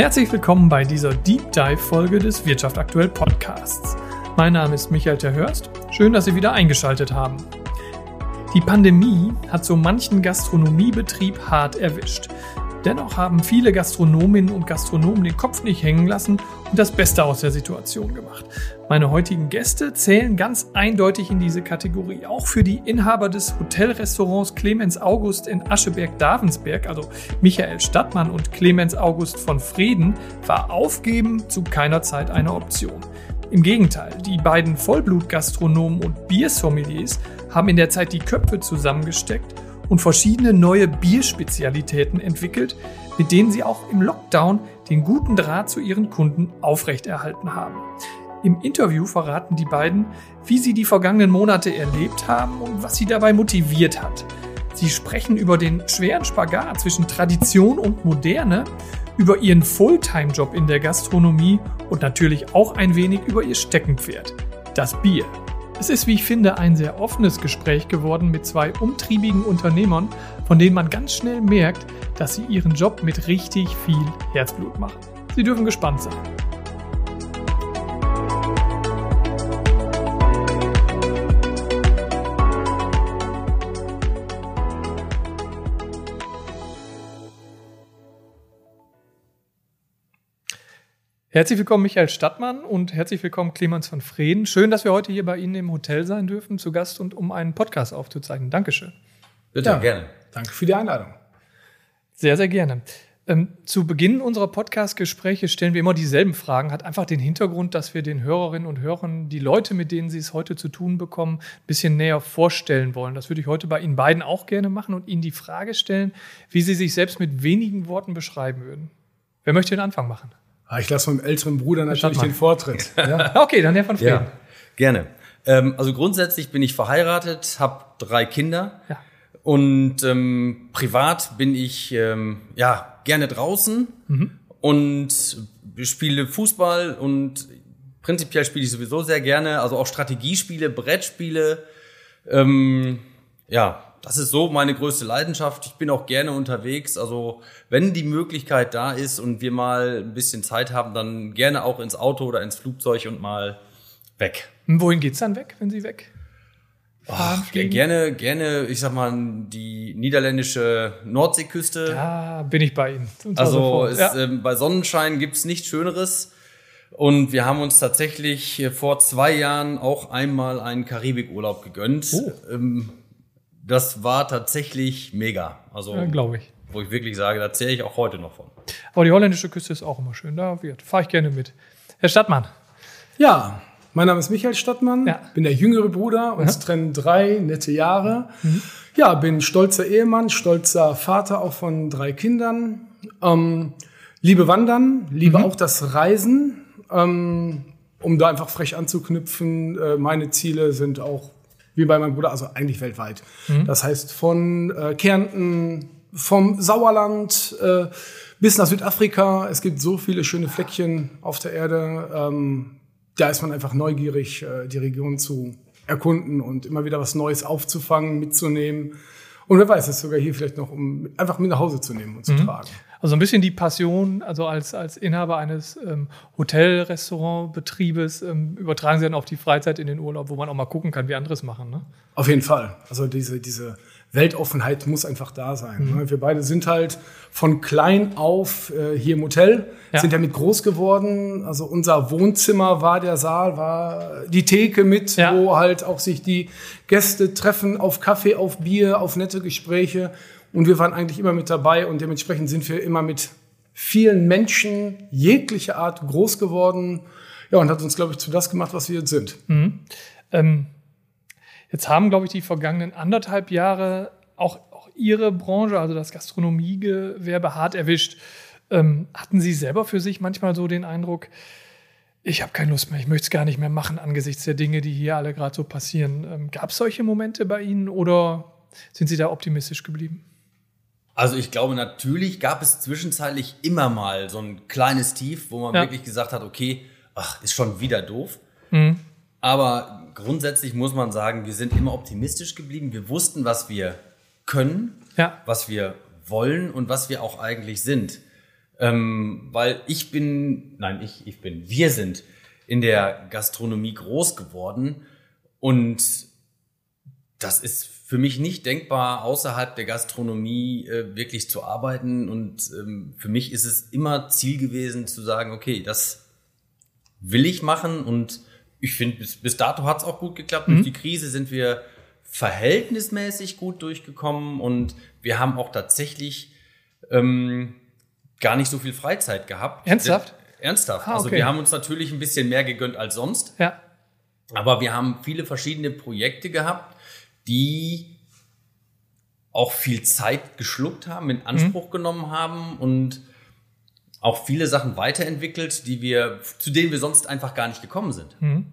Herzlich willkommen bei dieser Deep Dive Folge des Wirtschaft aktuell Podcasts. Mein Name ist Michael Terhörst. Schön, dass Sie wieder eingeschaltet haben. Die Pandemie hat so manchen Gastronomiebetrieb hart erwischt. Dennoch haben viele Gastronominnen und Gastronomen den Kopf nicht hängen lassen und das Beste aus der Situation gemacht. Meine heutigen Gäste zählen ganz eindeutig in diese Kategorie. Auch für die Inhaber des Hotelrestaurants Clemens August in Ascheberg-Davensberg, also Michael Stadtmann und Clemens August von Frieden, war Aufgeben zu keiner Zeit eine Option. Im Gegenteil, die beiden Vollblutgastronomen und Biersommeliers haben in der Zeit die Köpfe zusammengesteckt und verschiedene neue Bierspezialitäten entwickelt, mit denen sie auch im Lockdown den guten Draht zu ihren Kunden aufrechterhalten haben. Im Interview verraten die beiden, wie sie die vergangenen Monate erlebt haben und was sie dabei motiviert hat. Sie sprechen über den schweren Spagat zwischen Tradition und Moderne, über ihren Fulltime-Job in der Gastronomie und natürlich auch ein wenig über ihr Steckenpferd, das Bier. Es ist, wie ich finde, ein sehr offenes Gespräch geworden mit zwei umtriebigen Unternehmern, von denen man ganz schnell merkt, dass sie ihren Job mit richtig viel Herzblut machen. Sie dürfen gespannt sein. Herzlich willkommen, Michael Stadtmann und herzlich willkommen, Clemens von Freden. Schön, dass wir heute hier bei Ihnen im Hotel sein dürfen, zu Gast und um einen Podcast aufzuzeichnen. Dankeschön. Bitte, ja, gerne. Danke für die Einladung. Sehr, sehr gerne. Ähm, zu Beginn unserer Podcast-Gespräche stellen wir immer dieselben Fragen. Hat einfach den Hintergrund, dass wir den Hörerinnen und Hörern die Leute, mit denen sie es heute zu tun bekommen, ein bisschen näher vorstellen wollen. Das würde ich heute bei Ihnen beiden auch gerne machen und Ihnen die Frage stellen, wie Sie sich selbst mit wenigen Worten beschreiben würden. Wer möchte den Anfang machen? Ah, ich lasse meinem älteren Bruder natürlich den Vortritt. Ja? okay, dann der von Frieden. Ja, gerne. Ähm, also grundsätzlich bin ich verheiratet, habe drei Kinder ja. und ähm, privat bin ich ähm, ja gerne draußen mhm. und spiele Fußball und prinzipiell spiele ich sowieso sehr gerne, also auch Strategiespiele, Brettspiele. Ähm, ja, das ist so meine größte Leidenschaft. Ich bin auch gerne unterwegs. Also wenn die Möglichkeit da ist und wir mal ein bisschen Zeit haben, dann gerne auch ins Auto oder ins Flugzeug und mal weg. Und wohin geht's dann weg, wenn Sie weg? Ach, gerne, gerne, ich sag mal, die niederländische Nordseeküste. Ja, bin ich bei Ihnen. Also ist, ja. ähm, bei Sonnenschein gibt's nichts Schöneres. Und wir haben uns tatsächlich vor zwei Jahren auch einmal einen Karibikurlaub gegönnt. Oh. Ähm, das war tatsächlich mega. Also, ja, glaube ich. Wo ich wirklich sage, da zähle ich auch heute noch von. Aber die holländische Küste ist auch immer schön. Da fahre ich gerne mit. Herr Stadtmann. Ja, mein Name ist Michael Stadtmann, ja. bin der jüngere Bruder, uns ja. trennen drei nette Jahre. Mhm. Ja, bin stolzer Ehemann, stolzer Vater auch von drei Kindern. Ähm, liebe Wandern, liebe mhm. auch das Reisen. Ähm, um da einfach frech anzuknüpfen, äh, meine Ziele sind auch wie bei meinem Bruder, also eigentlich weltweit. Mhm. Das heißt von äh, Kärnten, vom Sauerland äh, bis nach Südafrika. Es gibt so viele schöne Fleckchen auf der Erde. Ähm, da ist man einfach neugierig, äh, die Region zu erkunden und immer wieder was Neues aufzufangen, mitzunehmen. Und wer weiß, es sogar hier vielleicht noch, um einfach mit nach Hause zu nehmen und zu mhm. tragen. Also ein bisschen die Passion, also als, als Inhaber eines ähm, Hotel-Restaurant-Betriebes, ähm, übertragen Sie dann auf die Freizeit in den Urlaub, wo man auch mal gucken kann, wie andere es machen. Ne? Auf jeden Fall. Also diese, diese Weltoffenheit muss einfach da sein. Mhm. Ne? Wir beide sind halt von klein auf äh, hier im Hotel, ja. sind damit groß geworden. Also unser Wohnzimmer war der Saal, war die Theke mit, ja. wo halt auch sich die Gäste treffen auf Kaffee, auf Bier, auf nette Gespräche. Und wir waren eigentlich immer mit dabei und dementsprechend sind wir immer mit vielen Menschen jeglicher Art groß geworden. Ja, und hat uns, glaube ich, zu das gemacht, was wir jetzt sind. Mhm. Ähm, jetzt haben, glaube ich, die vergangenen anderthalb Jahre auch, auch Ihre Branche, also das Gastronomiegewerbe, hart erwischt. Ähm, hatten Sie selber für sich manchmal so den Eindruck, ich habe keine Lust mehr, ich möchte es gar nicht mehr machen angesichts der Dinge, die hier alle gerade so passieren. Ähm, Gab es solche Momente bei Ihnen oder sind Sie da optimistisch geblieben? Also ich glaube, natürlich gab es zwischenzeitlich immer mal so ein kleines Tief, wo man ja. wirklich gesagt hat, okay, ach, ist schon wieder doof. Mhm. Aber grundsätzlich muss man sagen, wir sind immer optimistisch geblieben. Wir wussten, was wir können, ja. was wir wollen und was wir auch eigentlich sind. Ähm, weil ich bin, nein, ich, ich bin, wir sind in der Gastronomie groß geworden und das ist für mich nicht denkbar, außerhalb der Gastronomie äh, wirklich zu arbeiten. Und ähm, für mich ist es immer Ziel gewesen zu sagen, okay, das will ich machen. Und ich finde, bis, bis dato hat es auch gut geklappt. Mhm. Durch die Krise sind wir verhältnismäßig gut durchgekommen und wir haben auch tatsächlich ähm, gar nicht so viel Freizeit gehabt. Ernsthaft? Ernsthaft. Ah, also okay. Also wir haben uns natürlich ein bisschen mehr gegönnt als sonst. Ja. Aber wir haben viele verschiedene Projekte gehabt, die auch viel Zeit geschluckt haben, in Anspruch mhm. genommen haben und auch viele Sachen weiterentwickelt, die wir, zu denen wir sonst einfach gar nicht gekommen sind. Mhm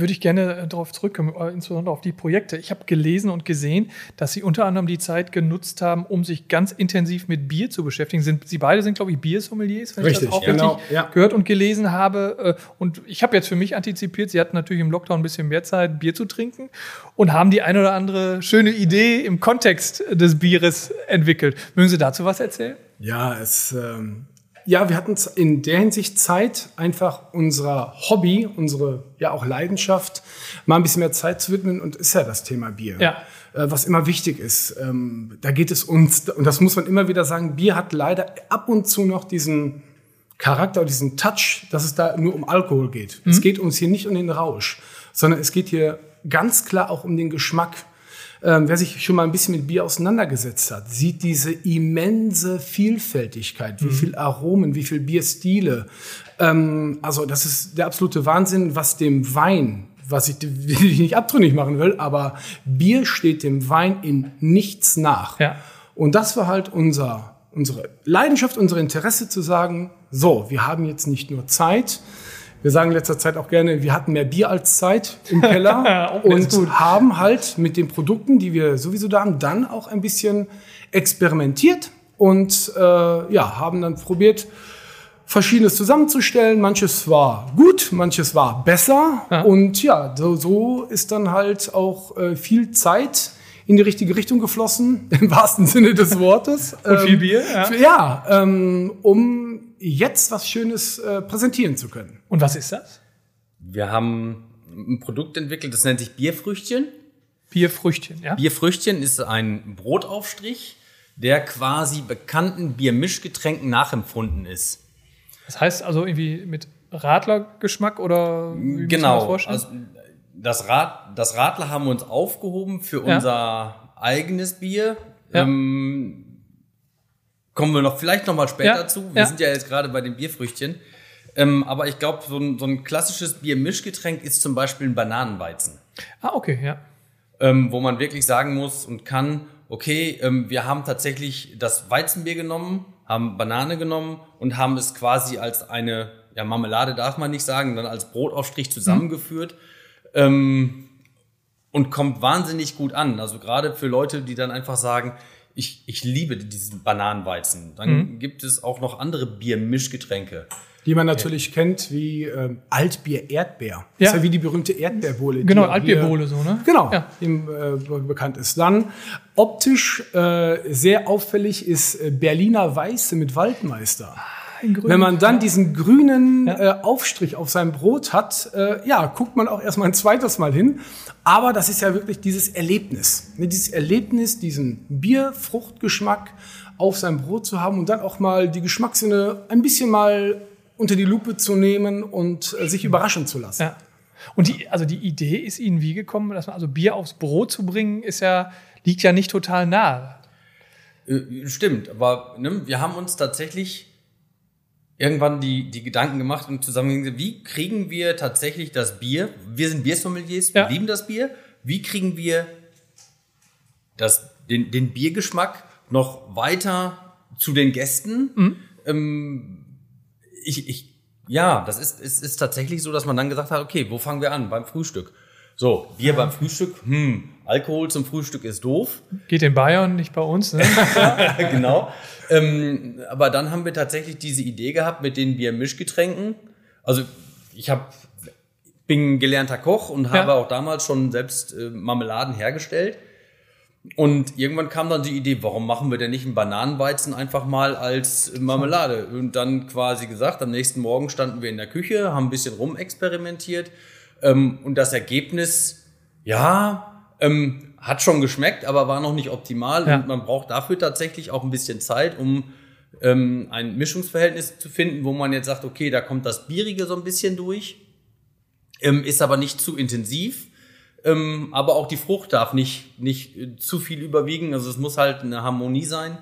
würde ich gerne äh, darauf zurückkommen, äh, insbesondere auf die Projekte. Ich habe gelesen und gesehen, dass Sie unter anderem die Zeit genutzt haben, um sich ganz intensiv mit Bier zu beschäftigen. Sind, Sie beide sind, glaube ich, Biersommeliers, wenn richtig, ich das auch genau, richtig ja. gehört und gelesen habe. Äh, und ich habe jetzt für mich antizipiert, Sie hatten natürlich im Lockdown ein bisschen mehr Zeit, Bier zu trinken und haben die eine oder andere schöne Idee im Kontext des Bieres entwickelt. Mögen Sie dazu was erzählen? Ja, es ähm, ja, wir hatten in der Hinsicht Zeit, einfach unserer Hobby, unsere ja auch Leidenschaft, mal ein bisschen mehr Zeit zu widmen und ist ja das Thema Bier. Ja. Äh, was immer wichtig ist. Ähm, da geht es uns, und das muss man immer wieder sagen, Bier hat leider ab und zu noch diesen Charakter, diesen Touch, dass es da nur um Alkohol geht. Mhm. Es geht uns hier nicht um den Rausch, sondern es geht hier ganz klar auch um den Geschmack ähm, wer sich schon mal ein bisschen mit Bier auseinandergesetzt hat, sieht diese immense Vielfältigkeit, wie mhm. viel Aromen, wie viel Bierstile. Ähm, also das ist der absolute Wahnsinn, was dem Wein was ich, ich nicht abtrünnig machen will, aber Bier steht dem Wein in nichts nach. Ja. Und das war halt unser, unsere Leidenschaft, unser Interesse zu sagen, so, wir haben jetzt nicht nur Zeit, wir sagen in letzter Zeit auch gerne, wir hatten mehr Bier als Zeit im Keller und haben halt mit den Produkten, die wir sowieso da haben, dann auch ein bisschen experimentiert und äh, ja, haben dann probiert, Verschiedenes zusammenzustellen. Manches war gut, manches war besser. Ja. Und ja, so, so ist dann halt auch äh, viel Zeit in die richtige Richtung geflossen, im wahrsten Sinne des Wortes. Und viel ähm, Bier, ja. ja ähm, um jetzt was Schönes äh, präsentieren zu können. Und was ist das? Wir haben ein Produkt entwickelt, das nennt sich Bierfrüchtchen. Bierfrüchtchen, ja. Bierfrüchtchen ist ein Brotaufstrich, der quasi bekannten Biermischgetränken nachempfunden ist. Das heißt also irgendwie mit Radlergeschmack oder wie genau. Das, also das, Rad, das Radler haben wir uns aufgehoben für ja. unser eigenes Bier. Ja. Ähm, Kommen wir noch vielleicht noch mal später ja, zu. Wir ja. sind ja jetzt gerade bei den Bierfrüchtchen. Ähm, aber ich glaube, so ein, so ein klassisches Biermischgetränk ist zum Beispiel ein Bananenweizen. Ah, okay, ja. Ähm, wo man wirklich sagen muss und kann, okay, ähm, wir haben tatsächlich das Weizenbier genommen, haben Banane genommen und haben es quasi als eine, ja, Marmelade darf man nicht sagen, dann als Brotaufstrich zusammengeführt. Mhm. und kommt wahnsinnig gut an. Also gerade für Leute, die dann einfach sagen, ich, ich liebe diesen Bananenweizen. Dann mhm. gibt es auch noch andere Biermischgetränke. Die man natürlich ja. kennt wie ähm, Altbier Erdbeer. Ja. Das ist ja wie die berühmte Erdbeerbohle. Genau, Altbierbohle so, ne? Genau, ja. die äh, bekannt ist. Dann optisch äh, sehr auffällig ist äh, Berliner Weiße mit Waldmeister. Wenn man dann diesen grünen äh, Aufstrich auf seinem Brot hat, äh, ja, guckt man auch erstmal ein zweites Mal hin. Aber das ist ja wirklich dieses Erlebnis. Ne, dieses Erlebnis, diesen Bierfruchtgeschmack auf seinem Brot zu haben und dann auch mal die Geschmackssinne ein bisschen mal unter die Lupe zu nehmen und äh, sich überraschen zu lassen. Ja. Und die, also die Idee ist Ihnen wie gekommen, dass man also Bier aufs Brot zu bringen, ist ja, liegt ja nicht total nahe. Äh, stimmt, aber ne, wir haben uns tatsächlich irgendwann die, die Gedanken gemacht und zusammen, wie kriegen wir tatsächlich das Bier? Wir sind Biersommeliers, ja. wir lieben das Bier. Wie kriegen wir das, den, den Biergeschmack noch weiter zu den Gästen? Mhm. Ähm, ich, ich, ja, das ist, ist, ist tatsächlich so, dass man dann gesagt hat, okay, wo fangen wir an? Beim Frühstück. So, Bier beim Frühstück, hm, Alkohol zum Frühstück ist doof. Geht in Bayern, nicht bei uns, ne? genau. Ähm, aber dann haben wir tatsächlich diese Idee gehabt mit den Biermischgetränken. Also ich habe bin gelernter Koch und habe ja. auch damals schon selbst äh, Marmeladen hergestellt. Und irgendwann kam dann die Idee, warum machen wir denn nicht einen Bananenweizen einfach mal als Marmelade? Und dann quasi gesagt, am nächsten Morgen standen wir in der Küche, haben ein bisschen rumexperimentiert. Ähm, und das Ergebnis, ja, ähm, hat schon geschmeckt, aber war noch nicht optimal. Ja. Und man braucht dafür tatsächlich auch ein bisschen Zeit, um ähm, ein Mischungsverhältnis zu finden, wo man jetzt sagt, okay, da kommt das Bierige so ein bisschen durch, ähm, ist aber nicht zu intensiv ähm, aber auch die Frucht darf nicht, nicht äh, zu viel überwiegen. Also es muss halt eine Harmonie sein.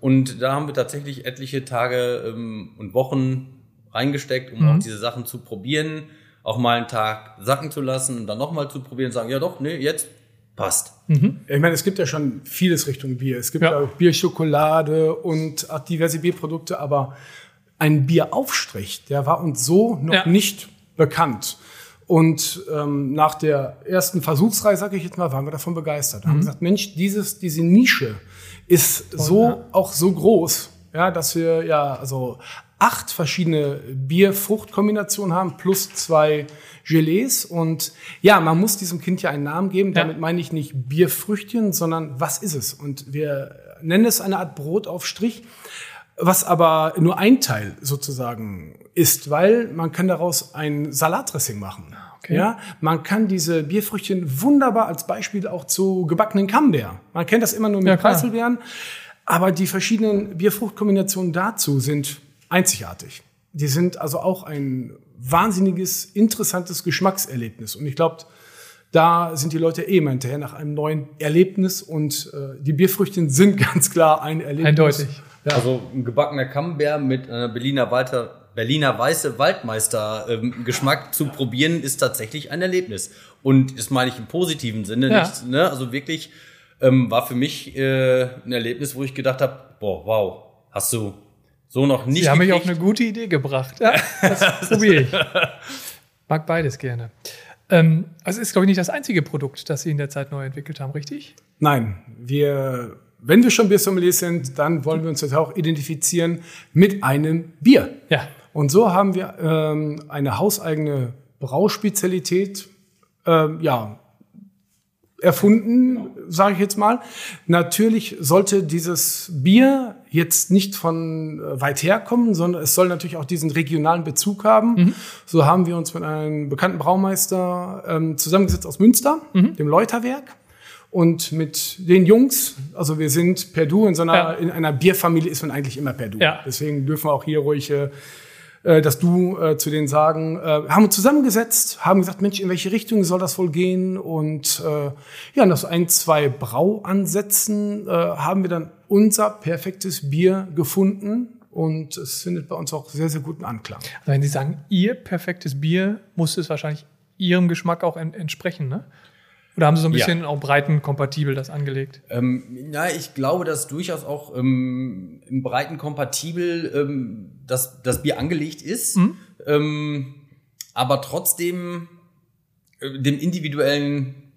Und da haben wir tatsächlich etliche Tage ähm, und Wochen reingesteckt, um mhm. auch diese Sachen zu probieren, auch mal einen Tag sacken zu lassen und dann nochmal zu probieren und sagen, ja doch, nee, jetzt passt. Mhm. Ich meine, es gibt ja schon vieles Richtung Bier. Es gibt ja. auch Bierschokolade und diverse Bierprodukte, aber ein Bieraufstrich, der war uns so noch ja. nicht bekannt. Und ähm, nach der ersten Versuchsreihe, sage ich jetzt mal, waren wir davon begeistert. Mhm. Haben gesagt, Mensch, dieses, diese Nische ist Voll, so ja. auch so groß, ja, dass wir ja also acht verschiedene Bierfruchtkombinationen haben plus zwei Gelees und ja, man muss diesem Kind ja einen Namen geben. Ja. Damit meine ich nicht Bierfrüchtchen, sondern was ist es? Und wir nennen es eine Art Brotaufstrich was aber nur ein Teil sozusagen ist, weil man kann daraus ein Salatdressing machen. Okay. Ja, man kann diese Bierfrüchtchen wunderbar als Beispiel auch zu gebackenen Camembert. Man kennt das immer nur mit ja, Preiselbeeren, aber die verschiedenen Bierfruchtkombinationen dazu sind einzigartig. Die sind also auch ein wahnsinniges, interessantes Geschmackserlebnis. Und ich glaube, da sind die Leute eh immer hinterher nach einem neuen Erlebnis und äh, die Bierfrüchtchen sind ganz klar ein Erlebnis. Eindeutig. Ja. Also ein gebackener Camembert mit einer Berliner, Walter, Berliner weiße Waldmeister-Geschmack ähm, zu probieren, ist tatsächlich ein Erlebnis. Und das meine ich im positiven Sinne ja. nicht. Ne? Also wirklich ähm, war für mich äh, ein Erlebnis, wo ich gedacht habe, boah, wow, hast du so noch nicht. Sie haben mich auf eine gute Idee gebracht. Ja, das probiere ich. Mag beides gerne. Ähm, also ist, glaube ich, nicht das einzige Produkt, das Sie in der Zeit neu entwickelt haben, richtig? Nein, wir wenn wir schon Biersommeliers sind, dann wollen wir uns jetzt auch identifizieren mit einem Bier. Ja. Und so haben wir ähm, eine hauseigene Brauspezialität ähm, ja, erfunden, sage ich jetzt mal. Natürlich sollte dieses Bier jetzt nicht von äh, weit her kommen, sondern es soll natürlich auch diesen regionalen Bezug haben. Mhm. So haben wir uns mit einem bekannten Braumeister ähm, zusammengesetzt aus Münster, mhm. dem Läuterwerk und mit den Jungs, also wir sind per Du, in so einer, ja. in einer Bierfamilie ist man eigentlich immer per Du. Ja. Deswegen dürfen wir auch hier ruhig äh, äh, das Du äh, zu denen sagen. Äh, haben uns zusammengesetzt, haben gesagt, Mensch, in welche Richtung soll das wohl gehen? Und äh, ja, nach so ein, zwei Brauansätzen äh, haben wir dann unser perfektes Bier gefunden. Und es findet bei uns auch sehr, sehr guten Anklang. Also wenn Sie sagen, Ihr perfektes Bier muss es wahrscheinlich Ihrem Geschmack auch entsprechen, ne? Oder haben Sie so ein bisschen ja. auch breitenkompatibel das angelegt? Ähm, ja, ich glaube, dass durchaus auch ähm, im breitenkompatibel ähm, das, das Bier angelegt ist, mhm. ähm, aber trotzdem äh, dem individuellen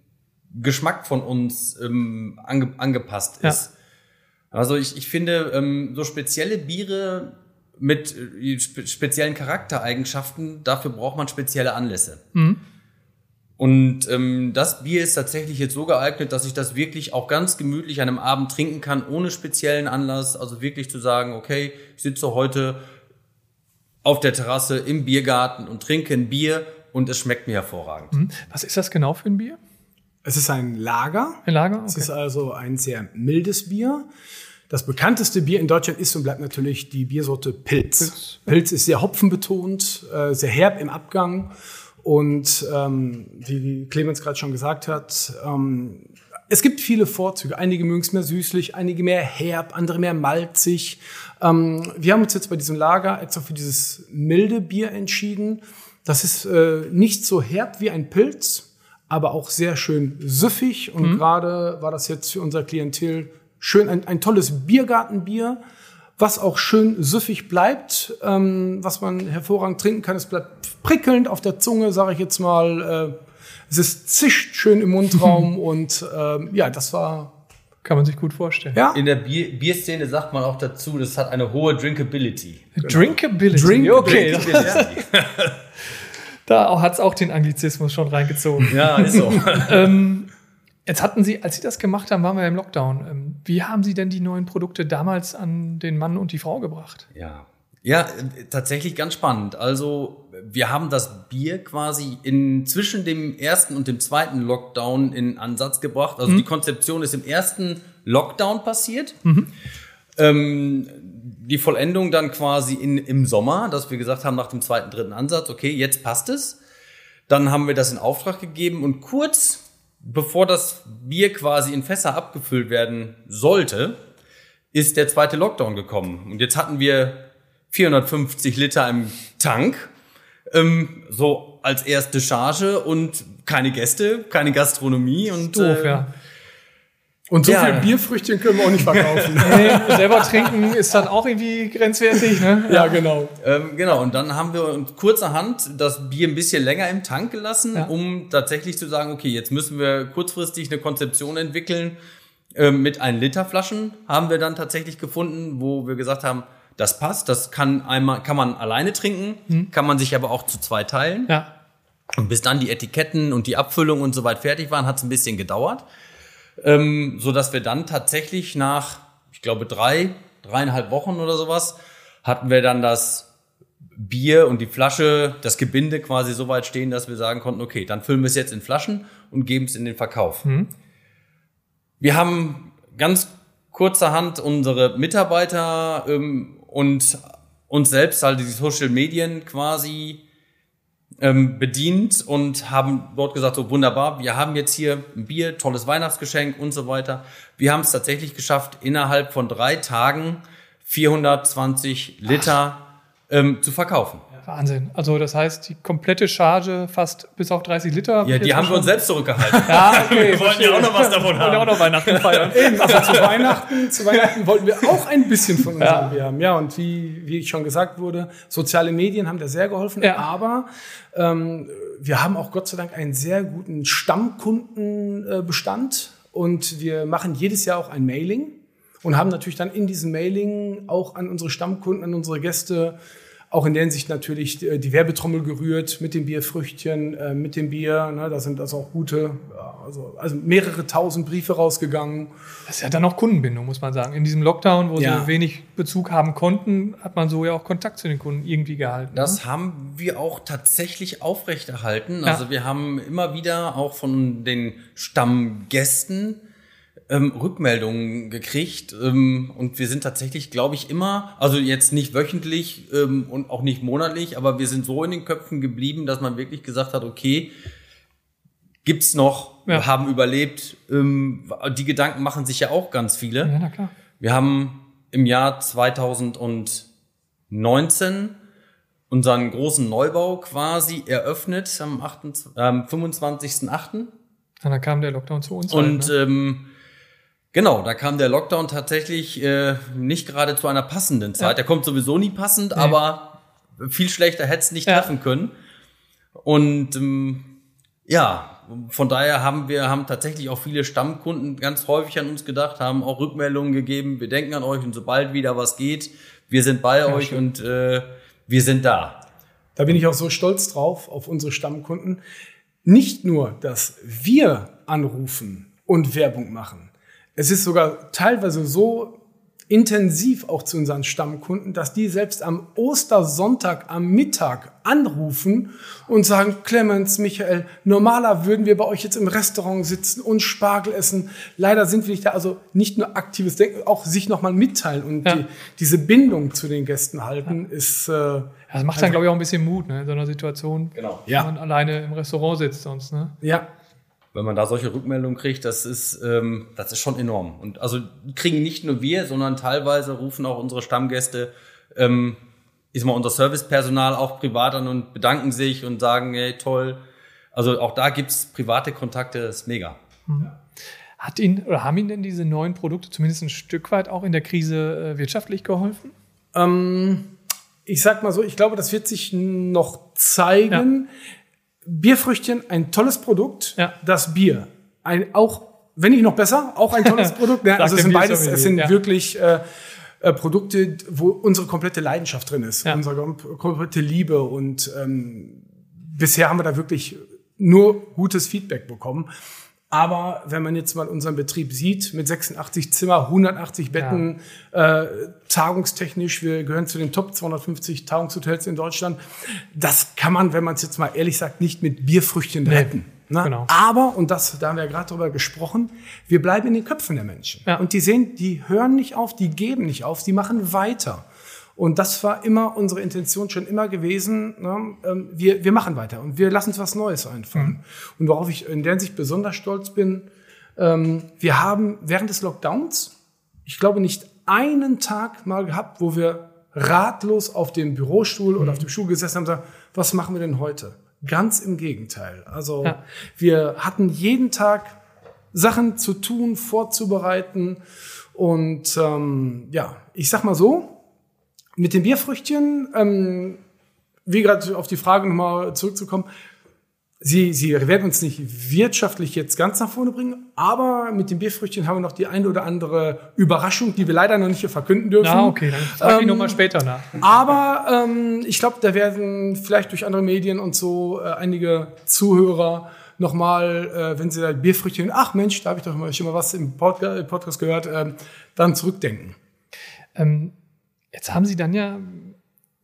Geschmack von uns ähm, ange, angepasst ist. Ja. Also ich, ich finde, ähm, so spezielle Biere mit äh, speziellen Charaktereigenschaften, dafür braucht man spezielle Anlässe. Mhm. Und ähm, das Bier ist tatsächlich jetzt so geeignet, dass ich das wirklich auch ganz gemütlich an einem Abend trinken kann, ohne speziellen Anlass. Also wirklich zu sagen, okay, ich sitze heute auf der Terrasse im Biergarten und trinke ein Bier und es schmeckt mir hervorragend. Mhm. Was ist das genau für ein Bier? Es ist ein Lager. Ein Lager? Okay. Es ist also ein sehr mildes Bier. Das bekannteste Bier in Deutschland ist und bleibt natürlich die Biersorte Pilz. Pilz, Pilz ist sehr hopfenbetont, äh, sehr herb im Abgang und ähm, wie Clemens gerade schon gesagt hat, ähm, es gibt viele Vorzüge. Einige mögen es mehr süßlich, einige mehr herb, andere mehr malzig. Ähm, wir haben uns jetzt bei diesem Lager extra für dieses milde Bier entschieden. Das ist äh, nicht so herb wie ein Pilz, aber auch sehr schön süffig. Und mhm. gerade war das jetzt für unser Klientel schön ein, ein tolles Biergartenbier was auch schön süffig bleibt, ähm, was man hervorragend trinken kann. Es bleibt prickelnd auf der Zunge, sage ich jetzt mal. Äh, es ist zischt schön im Mundraum und äh, ja, das war kann man sich gut vorstellen. Ja? In der Bier Bierszene sagt man auch dazu, das hat eine hohe Drinkability. Genau. Drinkability? Drinkability. Okay. Drinkability. da hat es auch den Anglizismus schon reingezogen. Ja, ist so. ähm, Jetzt hatten Sie, als Sie das gemacht haben, waren wir im Lockdown. Ähm, wie haben Sie denn die neuen Produkte damals an den Mann und die Frau gebracht? Ja, ja, tatsächlich ganz spannend. Also wir haben das Bier quasi in zwischen dem ersten und dem zweiten Lockdown in Ansatz gebracht. Also mhm. die Konzeption ist im ersten Lockdown passiert. Mhm. Ähm, die Vollendung dann quasi in, im Sommer, dass wir gesagt haben nach dem zweiten, dritten Ansatz, okay, jetzt passt es. Dann haben wir das in Auftrag gegeben und kurz bevor das Bier quasi in Fässer abgefüllt werden sollte, ist der zweite Lockdown gekommen. Und jetzt hatten wir 450 Liter im Tank, ähm, so als erste Charge und keine Gäste, keine Gastronomie und doof, äh, ja. Und so ja. viel Bierfrüchtchen können wir auch nicht verkaufen. nee, selber trinken ist dann auch irgendwie grenzwertig, ne? Ja, genau. Ähm, genau, und dann haben wir uns kurzerhand das Bier ein bisschen länger im Tank gelassen, ja. um tatsächlich zu sagen, okay, jetzt müssen wir kurzfristig eine Konzeption entwickeln. Ähm, mit 1 Liter Flaschen haben wir dann tatsächlich gefunden, wo wir gesagt haben, das passt, das kann einmal, kann man alleine trinken, hm. kann man sich aber auch zu zwei teilen. Ja. Und bis dann die Etiketten und die Abfüllung und so weit fertig waren, hat es ein bisschen gedauert. Ähm, so dass wir dann tatsächlich nach, ich glaube, drei, dreieinhalb Wochen oder sowas, hatten wir dann das Bier und die Flasche, das Gebinde quasi so weit stehen, dass wir sagen konnten, okay, dann füllen wir es jetzt in Flaschen und geben es in den Verkauf. Mhm. Wir haben ganz kurzerhand unsere Mitarbeiter ähm, und uns selbst, halt die Social Medien quasi ähm, bedient und haben dort gesagt, so wunderbar, wir haben jetzt hier ein Bier, tolles Weihnachtsgeschenk und so weiter. Wir haben es tatsächlich geschafft, innerhalb von drei Tagen 420 Liter ähm, zu verkaufen. Wahnsinn. Also das heißt, die komplette Charge fast bis auf 30 Liter. Ja, die haben wir uns selbst zurückgehalten. ja, okay. wir wollten ja auch noch was davon haben. Wir auch noch Weihnachten feiern. Eben, also zu Weihnachten, zu Weihnachten wollten wir auch ein bisschen von unserem ja. Bier haben. Ja, und wie, wie schon gesagt wurde, soziale Medien haben da sehr geholfen. Ja. Aber ähm, wir haben auch Gott sei Dank einen sehr guten Stammkundenbestand. Und wir machen jedes Jahr auch ein Mailing und haben natürlich dann in diesem Mailing auch an unsere Stammkunden, an unsere Gäste auch in der Hinsicht natürlich äh, die Werbetrommel gerührt mit den Bierfrüchtchen, äh, mit dem Bier. Ne, da sind also auch gute, also, also mehrere tausend Briefe rausgegangen. Das ist ja dann auch Kundenbindung, muss man sagen. In diesem Lockdown, wo ja. sie wenig Bezug haben konnten, hat man so ja auch Kontakt zu den Kunden irgendwie gehalten. Das ne? haben wir auch tatsächlich aufrechterhalten. Ja. Also wir haben immer wieder auch von den Stammgästen ähm, Rückmeldungen gekriegt ähm, und wir sind tatsächlich, glaube ich, immer, also jetzt nicht wöchentlich ähm, und auch nicht monatlich, aber wir sind so in den Köpfen geblieben, dass man wirklich gesagt hat, okay, gibt's noch, ja. wir haben überlebt. Ähm, die Gedanken machen sich ja auch ganz viele. Ja, na klar. Wir haben im Jahr 2019 unseren großen Neubau quasi eröffnet am 28, äh, 25.8. Dann kam der Lockdown zu uns. Und halt, ne? ähm, Genau, da kam der Lockdown tatsächlich äh, nicht gerade zu einer passenden Zeit. Ja. Der kommt sowieso nie passend, nee. aber viel schlechter hätte es nicht ja. treffen können. Und ähm, ja, von daher haben wir haben tatsächlich auch viele Stammkunden ganz häufig an uns gedacht, haben auch Rückmeldungen gegeben. Wir denken an euch und sobald wieder was geht, wir sind bei ja, euch schön. und äh, wir sind da. Da bin ich auch so stolz drauf auf unsere Stammkunden. Nicht nur, dass wir anrufen und Werbung machen, es ist sogar teilweise so intensiv auch zu unseren Stammkunden, dass die selbst am Ostersonntag am Mittag anrufen und sagen, Clemens, Michael, normaler würden wir bei euch jetzt im Restaurant sitzen und Spargel essen. Leider sind wir nicht da. Also nicht nur aktives Denken, auch sich nochmal mitteilen und ja. die, diese Bindung zu den Gästen halten, ja. ist... Äh, das macht dann, also glaube ich, auch ein bisschen Mut, ne, in so einer Situation, genau. wenn man alleine im Restaurant sitzt sonst. Ne? Ja, wenn man da solche Rückmeldungen kriegt, das ist, ähm, das ist schon enorm. Und also kriegen nicht nur wir, sondern teilweise rufen auch unsere Stammgäste, ähm, ist mal unser Servicepersonal auch privat an und bedanken sich und sagen, hey, toll. Also auch da gibt's private Kontakte, das ist mega. Mhm. Hat Ihnen oder haben Ihnen denn diese neuen Produkte zumindest ein Stück weit auch in der Krise äh, wirtschaftlich geholfen? Ähm, ich sag mal so, ich glaube, das wird sich noch zeigen. Ja. Bierfrüchtchen, ein tolles Produkt. Ja. Das Bier, ein, auch, wenn nicht noch besser, auch ein tolles Produkt. Ja, also es sind beides, es sind ja. wirklich äh, äh, Produkte, wo unsere komplette Leidenschaft drin ist, ja. unsere komplette Liebe und ähm, bisher haben wir da wirklich nur gutes Feedback bekommen. Aber wenn man jetzt mal unseren Betrieb sieht, mit 86 Zimmer, 180 Betten, ja. äh, tagungstechnisch, wir gehören zu den Top 250 Tagungshotels in Deutschland, das kann man, wenn man es jetzt mal ehrlich sagt, nicht mit Bierfrüchtchen nee. retten. Ne? Genau. Aber, und das, da haben wir ja gerade drüber gesprochen, wir bleiben in den Köpfen der Menschen. Ja. Und die sehen, die hören nicht auf, die geben nicht auf, die machen weiter. Und das war immer unsere Intention schon immer gewesen. Ne? Ähm, wir, wir machen weiter und wir lassen uns was Neues einfallen. Mhm. Und worauf ich in der Hinsicht besonders stolz bin, ähm, wir haben während des Lockdowns, ich glaube, nicht einen Tag mal gehabt, wo wir ratlos auf dem Bürostuhl mhm. oder auf dem Stuhl gesessen haben und gesagt, was machen wir denn heute? Ganz im Gegenteil. Also ja. wir hatten jeden Tag Sachen zu tun, vorzubereiten. Und ähm, ja, ich sag mal so, mit den Bierfrüchtchen, ähm, wie gerade auf die Frage nochmal zurückzukommen, Sie, Sie werden uns nicht wirtschaftlich jetzt ganz nach vorne bringen, aber mit den Bierfrüchtchen haben wir noch die eine oder andere Überraschung, die wir leider noch nicht hier verkünden dürfen. Ah, okay, dann frage ich ähm, nochmal später nach. Aber ähm, ich glaube, da werden vielleicht durch andere Medien und so äh, einige Zuhörer nochmal, äh, wenn sie da Bierfrüchtchen, ach Mensch, da habe ich doch mal, schon mal was im Podcast gehört, äh, dann zurückdenken. Ähm, jetzt haben Sie dann ja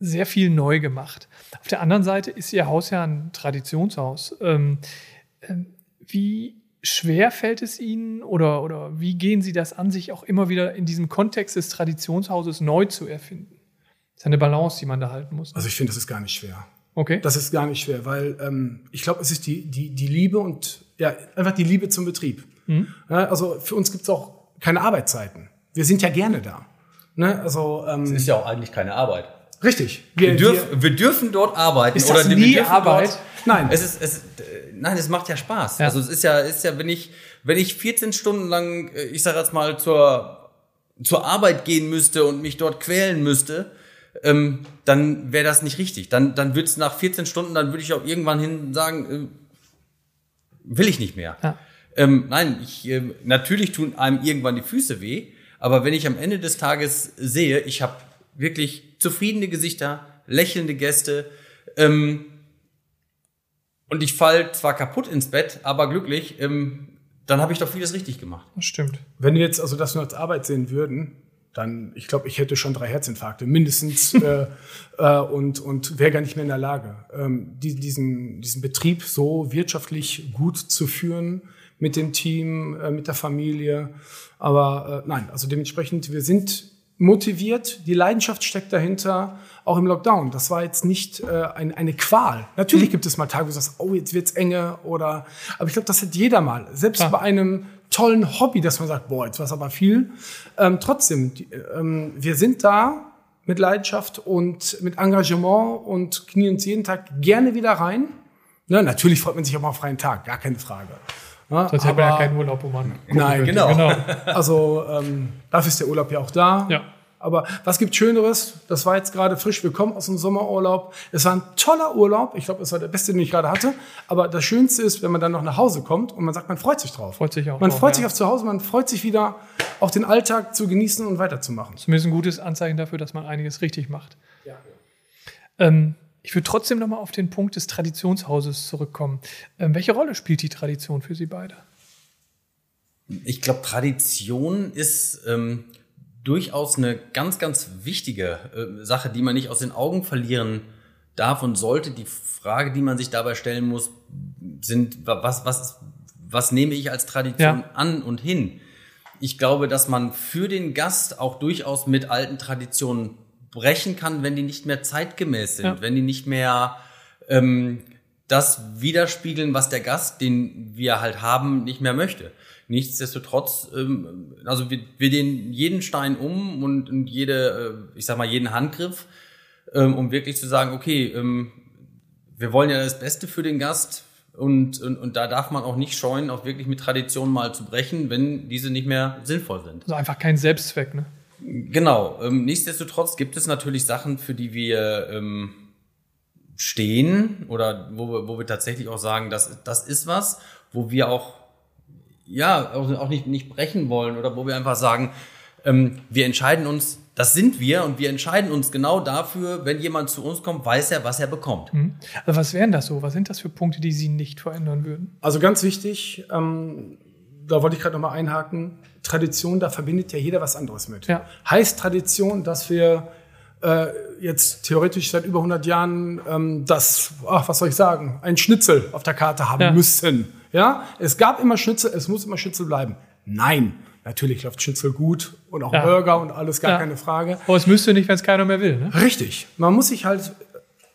sehr viel neu gemacht. Auf der anderen Seite ist Ihr Haus ja ein Traditionshaus. Ähm, ähm, wie schwer fällt es Ihnen oder, oder wie gehen Sie das an, sich auch immer wieder in diesem Kontext des Traditionshauses neu zu erfinden? Das ist eine Balance, die man da halten muss. Also ich finde, das ist gar nicht schwer. Okay. Das ist gar nicht schwer, weil ähm, ich glaube, es ist die, die, die Liebe und ja, einfach die Liebe zum Betrieb. Mhm. Ja, also für uns gibt es auch keine Arbeitszeiten. Wir sind ja gerne da. Ne? Also, ähm, es ist ja auch eigentlich keine Arbeit. Richtig. Wir, wir, dürf, wir, wir dürfen dort arbeiten. Ist das oder nie Arbeit? Dort, nein. Es ist, es, nein, es macht ja Spaß. Ja. Also es ist ja, ist ja, wenn ich, wenn ich 14 Stunden lang, äh, ich sage jetzt mal, zur, zur Arbeit gehen müsste und mich dort quälen müsste, ähm, dann wäre das nicht richtig. Dann, dann würde es nach 14 Stunden, dann würde ich auch irgendwann hin sagen, äh, will ich nicht mehr. Ja. Ähm, nein, ich, äh, natürlich tun einem irgendwann die Füße weh, aber wenn ich am Ende des Tages sehe, ich habe wirklich zufriedene Gesichter, lächelnde Gäste, ähm, und ich fall zwar kaputt ins Bett, aber glücklich, ähm, dann habe ich doch vieles richtig gemacht. Das stimmt. Wenn wir jetzt also das nur als Arbeit sehen würden, dann, ich glaube, ich hätte schon drei Herzinfarkte mindestens äh, äh, und, und wäre gar nicht mehr in der Lage, ähm, die, diesen, diesen Betrieb so wirtschaftlich gut zu führen mit dem Team, äh, mit der Familie. Aber äh, nein, also dementsprechend, wir sind motiviert, die Leidenschaft steckt dahinter, auch im Lockdown. Das war jetzt nicht äh, ein, eine Qual. Natürlich gibt es mal Tage, wo du sagst, oh, jetzt wird's enge oder, aber ich glaube, das hat jeder mal. Selbst ja. bei einem tollen Hobby, dass man sagt, boah, jetzt war's aber viel. Ähm, trotzdem, die, ähm, wir sind da mit Leidenschaft und mit Engagement und knien uns jeden Tag gerne wieder rein. Ne, natürlich freut man sich auch mal auf freien Tag, gar keine Frage. Ja, Sonst hätte man ja keinen Urlaub, wo man. Nein, genau. genau. Also ähm, dafür ist der Urlaub ja auch da. Ja. Aber was gibt Schöneres? Das war jetzt gerade frisch. Wir kommen aus dem Sommerurlaub. Es war ein toller Urlaub. Ich glaube, es war der beste, den ich gerade hatte. Aber das Schönste ist, wenn man dann noch nach Hause kommt und man sagt, man freut sich drauf. Freut sich auch. Man drauf, freut ja. sich auf zu Hause. Man freut sich wieder, auch den Alltag zu genießen und weiterzumachen. Zumindest ein gutes Anzeichen dafür, dass man einiges richtig macht. Ja. Ähm, ich würde trotzdem nochmal auf den Punkt des Traditionshauses zurückkommen. Ähm, welche Rolle spielt die Tradition für Sie beide? Ich glaube, Tradition ist ähm, durchaus eine ganz, ganz wichtige äh, Sache, die man nicht aus den Augen verlieren darf und sollte. Die Frage, die man sich dabei stellen muss, sind, was, was, was nehme ich als Tradition ja. an und hin? Ich glaube, dass man für den Gast auch durchaus mit alten Traditionen brechen kann, wenn die nicht mehr zeitgemäß sind, ja. wenn die nicht mehr ähm, das widerspiegeln, was der Gast, den wir halt haben, nicht mehr möchte. Nichtsdestotrotz, ähm, also wir, wir den jeden Stein um und, und jede, äh, ich sag mal, jeden Handgriff, ähm, um wirklich zu sagen, okay, ähm, wir wollen ja das Beste für den Gast und, und, und da darf man auch nicht scheuen, auch wirklich mit Traditionen mal zu brechen, wenn diese nicht mehr sinnvoll sind. Also einfach kein Selbstzweck, ne? Genau. Ähm, nichtsdestotrotz gibt es natürlich Sachen, für die wir ähm, stehen oder wo wir, wo wir tatsächlich auch sagen, das, das ist was, wo wir auch ja auch, auch nicht, nicht brechen wollen oder wo wir einfach sagen, ähm, wir entscheiden uns das sind wir und wir entscheiden uns genau dafür, wenn jemand zu uns kommt, weiß er, was er bekommt. Mhm. Also was wären das so? Was sind das für Punkte, die Sie nicht verändern würden? Also ganz wichtig, ähm, da wollte ich gerade nochmal einhaken, Tradition, da verbindet ja jeder was anderes mit. Ja. Heißt Tradition, dass wir äh, jetzt theoretisch seit über 100 Jahren ähm, das, ach, was soll ich sagen, ein Schnitzel auf der Karte haben ja. müssen. Ja, es gab immer Schnitzel, es muss immer Schnitzel bleiben. Nein, natürlich läuft Schnitzel gut und auch ja. Burger und alles, gar ja. keine Frage. Aber es müsste nicht, wenn es keiner mehr will. Ne? Richtig. Man muss sich halt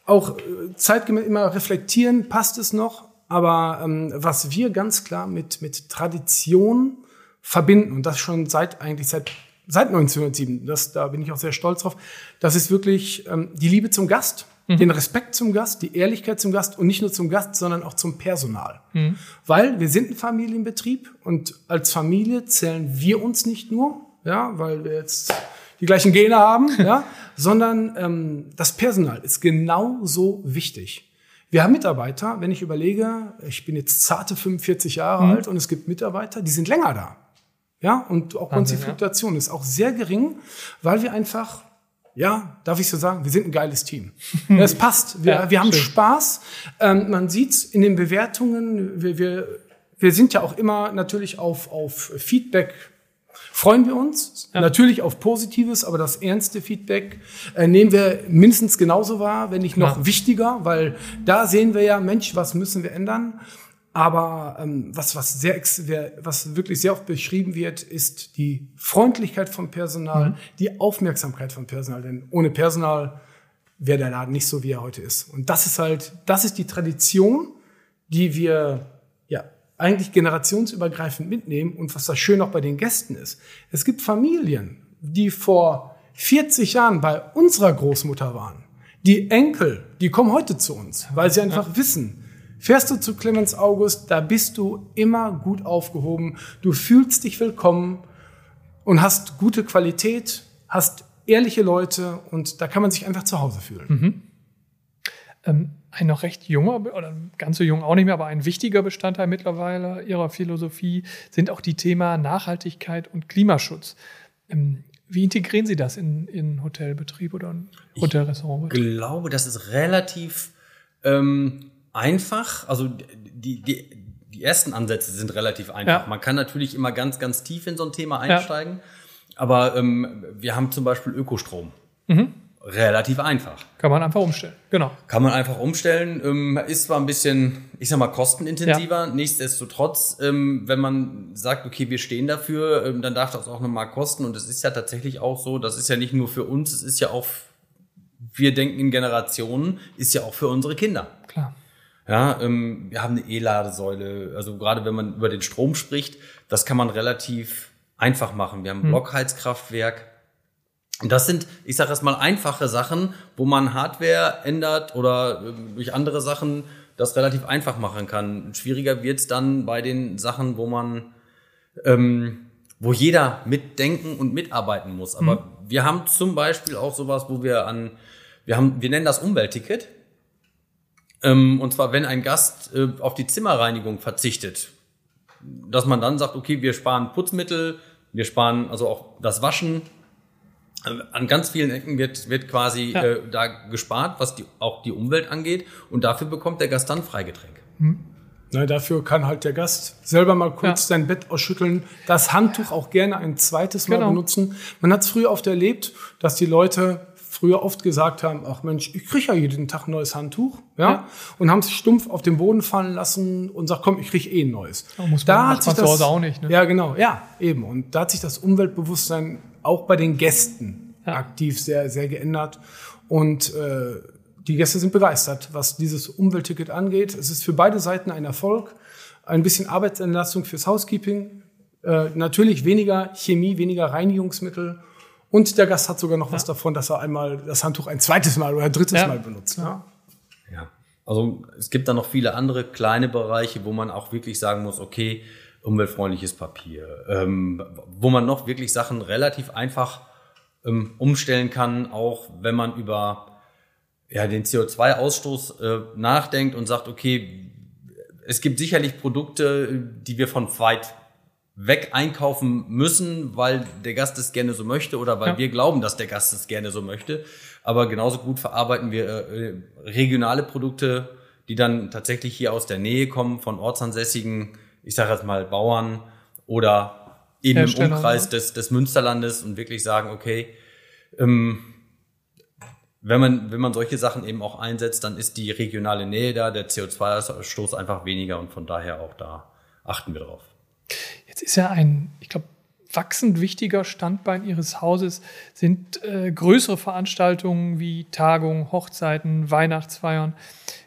auch äh, zeitgemäß immer reflektieren, passt es noch? Aber ähm, was wir ganz klar mit, mit Tradition verbinden, und das schon seit eigentlich seit seit 1907, das, da bin ich auch sehr stolz drauf, das ist wirklich ähm, die Liebe zum Gast, mhm. den Respekt zum Gast, die Ehrlichkeit zum Gast und nicht nur zum Gast, sondern auch zum Personal. Mhm. Weil wir sind ein Familienbetrieb und als Familie zählen wir uns nicht nur, ja, weil wir jetzt die gleichen Gene haben, ja, sondern ähm, das Personal ist genauso wichtig. Wir haben Mitarbeiter, wenn ich überlege, ich bin jetzt zarte 45 Jahre mhm. alt und es gibt Mitarbeiter, die sind länger da. Ja, und auch uns die Fluktuation ist auch sehr gering, weil wir einfach, ja, darf ich so sagen, wir sind ein geiles Team. Es passt. Wir, ja, wir haben schön. Spaß. Ähm, man sieht's in den Bewertungen. Wir, wir, wir sind ja auch immer natürlich auf, auf Feedback freuen wir uns. Ja. Natürlich auf Positives, aber das ernste Feedback äh, nehmen wir mindestens genauso wahr, wenn nicht noch ja. wichtiger, weil da sehen wir ja, Mensch, was müssen wir ändern? Aber ähm, was, was, sehr, was wirklich sehr oft beschrieben wird, ist die Freundlichkeit vom Personal, mhm. die Aufmerksamkeit vom Personal. Denn ohne Personal wäre der Laden nicht so, wie er heute ist. Und das ist halt, das ist die Tradition, die wir ja eigentlich generationsübergreifend mitnehmen. Und was das schön auch bei den Gästen ist. Es gibt Familien, die vor 40 Jahren bei unserer Großmutter waren. Die Enkel, die kommen heute zu uns, weil sie einfach ja. wissen, Fährst du zu Clemens August, da bist du immer gut aufgehoben. Du fühlst dich willkommen und hast gute Qualität, hast ehrliche Leute und da kann man sich einfach zu Hause fühlen. Mhm. Ähm, ein noch recht junger, oder ganz so jung auch nicht mehr, aber ein wichtiger Bestandteil mittlerweile Ihrer Philosophie sind auch die Themen Nachhaltigkeit und Klimaschutz. Ähm, wie integrieren Sie das in, in Hotelbetrieb oder in Hotelrestaurant? Ich glaube, das ist relativ ähm, einfach. Also die, die, die ersten Ansätze sind relativ einfach. Ja. Man kann natürlich immer ganz, ganz tief in so ein Thema einsteigen. Ja. Aber ähm, wir haben zum Beispiel Ökostrom. Mhm. Relativ einfach. Kann man einfach umstellen, genau. Kann man einfach umstellen. Ähm, ist zwar ein bisschen, ich sag mal, kostenintensiver. Ja. Nichtsdestotrotz, ähm, wenn man sagt, okay, wir stehen dafür, ähm, dann darf das auch nochmal kosten. Und es ist ja tatsächlich auch so, das ist ja nicht nur für uns, es ist ja auch, wir denken in Generationen, ist ja auch für unsere Kinder. Klar. Ja, wir haben eine E-Ladesäule. Also gerade wenn man über den Strom spricht, das kann man relativ einfach machen. Wir haben ein hm. Blockheizkraftwerk. Das sind, ich sage erst mal, einfache Sachen, wo man Hardware ändert oder durch andere Sachen das relativ einfach machen kann. Schwieriger wird's dann bei den Sachen, wo man, ähm, wo jeder mitdenken und mitarbeiten muss. Aber mhm. wir haben zum Beispiel auch sowas, wo wir an, wir haben, wir nennen das Umweltticket. Ähm, und zwar, wenn ein Gast äh, auf die Zimmerreinigung verzichtet, dass man dann sagt, okay, wir sparen Putzmittel, wir sparen also auch das Waschen. An ganz vielen Ecken wird, wird quasi ja. äh, da gespart, was die, auch die Umwelt angeht. Und dafür bekommt der Gast dann Freigetränk. Hm. Na, dafür kann halt der Gast selber mal kurz ja. sein Bett ausschütteln, das Handtuch auch gerne ein zweites Mal genau. benutzen. Man hat es früher oft erlebt, dass die Leute früher oft gesagt haben, ach Mensch, ich kriege ja jeden Tag ein neues Handtuch, ja, ja. und haben sich stumpf auf den Boden fallen lassen und sagt, komm, ich kriege eh ein neues. Ja, muss man, da hat sich das auch nicht. Ne? Ja, genau, ja, eben. Und da hat sich das Umweltbewusstsein auch bei den Gästen ja. aktiv sehr, sehr geändert und äh, die Gäste sind begeistert, was dieses Umweltticket angeht. Es ist für beide Seiten ein Erfolg, ein bisschen Arbeitsentlastung fürs Housekeeping, äh, natürlich weniger Chemie, weniger Reinigungsmittel und der Gast hat sogar noch ja. was davon, dass er einmal das Handtuch ein zweites Mal oder ein drittes ja. Mal benutzt. Ja. ja. Also es gibt da noch viele andere kleine Bereiche, wo man auch wirklich sagen muss, okay, umweltfreundliches Papier, ähm, wo man noch wirklich Sachen relativ einfach ähm, umstellen kann, auch wenn man über ja, den CO2-Ausstoß äh, nachdenkt und sagt, okay, es gibt sicherlich Produkte, die wir von weit weg einkaufen müssen, weil der Gast es gerne so möchte oder weil ja. wir glauben, dass der Gast es gerne so möchte. Aber genauso gut verarbeiten wir äh, regionale Produkte, die dann tatsächlich hier aus der Nähe kommen, von ortsansässigen, ich sage jetzt mal Bauern oder eben im Umkreis des, des Münsterlandes und wirklich sagen, okay, ähm, wenn man, wenn man solche Sachen eben auch einsetzt, dann ist die regionale Nähe da, der CO2-Stoß einfach weniger und von daher auch da achten wir drauf. Jetzt ist ja ein, ich glaube, wachsend wichtiger Standbein Ihres Hauses sind äh, größere Veranstaltungen wie Tagungen, Hochzeiten, Weihnachtsfeiern.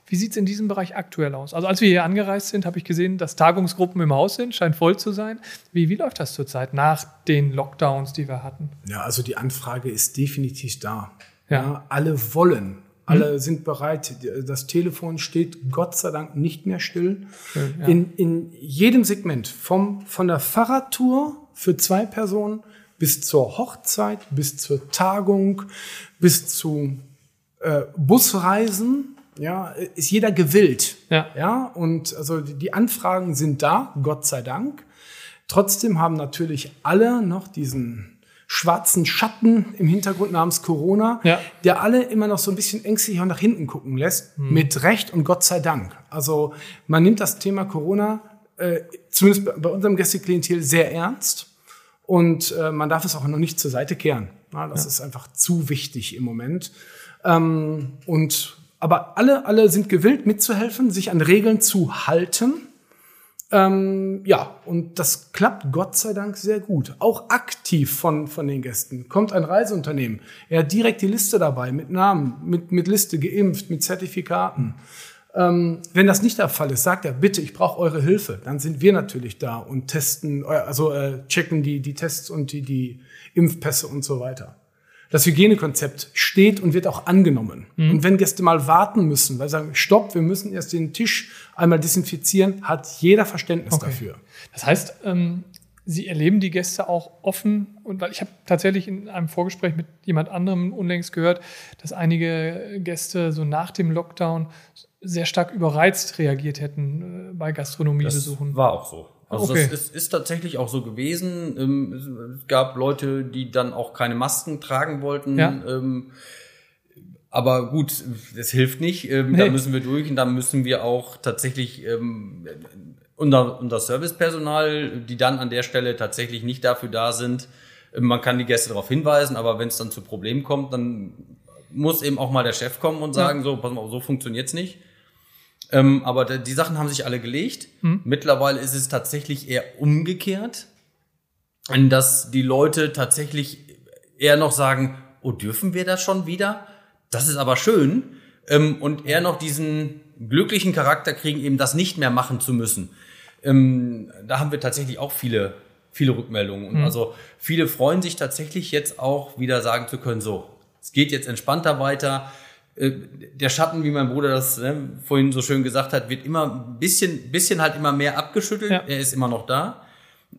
Wie sieht es in diesem Bereich aktuell aus? Also als wir hier angereist sind, habe ich gesehen, dass Tagungsgruppen im Haus sind, scheint voll zu sein. Wie, wie läuft das zurzeit nach den Lockdowns, die wir hatten? Ja, also die Anfrage ist definitiv da. Ja. ja alle wollen. Alle mhm. sind bereit. Das Telefon steht Gott sei Dank nicht mehr still. Schön, ja. in, in jedem Segment, vom, von der Fahrradtour für zwei Personen bis zur Hochzeit, bis zur Tagung, bis zu äh, Busreisen, ja, ist jeder gewillt. Ja. ja, und also die Anfragen sind da, Gott sei Dank. Trotzdem haben natürlich alle noch diesen schwarzen Schatten im Hintergrund namens Corona, ja. der alle immer noch so ein bisschen ängstlich nach hinten gucken lässt. Hm. Mit Recht und Gott sei Dank. Also man nimmt das Thema Corona, äh, zumindest bei unserem Gästeklientel, sehr ernst. Und äh, man darf es auch noch nicht zur Seite kehren. Ja, das ja. ist einfach zu wichtig im Moment. Ähm, und aber alle, alle sind gewillt mitzuhelfen, sich an Regeln zu halten. Ähm, ja, und das klappt Gott sei Dank sehr gut. Auch aktiv von, von den Gästen. Kommt ein Reiseunternehmen, er hat direkt die Liste dabei, mit Namen, mit, mit Liste geimpft, mit Zertifikaten. Ähm, wenn das nicht der Fall ist, sagt er, bitte, ich brauche eure Hilfe. Dann sind wir natürlich da und testen, äh, also äh, checken die, die Tests und die, die Impfpässe und so weiter das Hygienekonzept steht und wird auch angenommen. Mhm. Und wenn Gäste mal warten müssen, weil sie sagen, stopp, wir müssen erst den Tisch einmal desinfizieren, hat jeder Verständnis okay. dafür. Das heißt, ähm, Sie erleben die Gäste auch offen und weil ich habe tatsächlich in einem Vorgespräch mit jemand anderem unlängst gehört, dass einige Gäste so nach dem Lockdown sehr stark überreizt reagiert hätten äh, bei Gastronomiebesuchen. Das war auch so. Also okay. das ist, ist tatsächlich auch so gewesen. Ähm, es gab Leute, die dann auch keine Masken tragen wollten. Ja. Ähm, aber gut, das hilft nicht. Ähm, nee. Da müssen wir durch und da müssen wir auch tatsächlich unser, unser Servicepersonal, die dann an der Stelle tatsächlich nicht dafür da sind. Man kann die Gäste darauf hinweisen, aber wenn es dann zu Problemen kommt, dann muss eben auch mal der Chef kommen und sagen, ja. so, pass mal, so funktioniert's nicht. Ähm, aber die Sachen haben sich alle gelegt. Hm. Mittlerweile ist es tatsächlich eher umgekehrt, dass die Leute tatsächlich eher noch sagen, oh, dürfen wir das schon wieder? Das ist aber schön. Ähm, und eher noch diesen glücklichen Charakter kriegen, eben das nicht mehr machen zu müssen. Ähm, da haben wir tatsächlich auch viele, viele Rückmeldungen. Und mhm. also viele freuen sich tatsächlich jetzt auch wieder sagen zu können, so, es geht jetzt entspannter weiter. Äh, der Schatten, wie mein Bruder das ne, vorhin so schön gesagt hat, wird immer ein bisschen, bisschen halt immer mehr abgeschüttelt. Ja. Er ist immer noch da.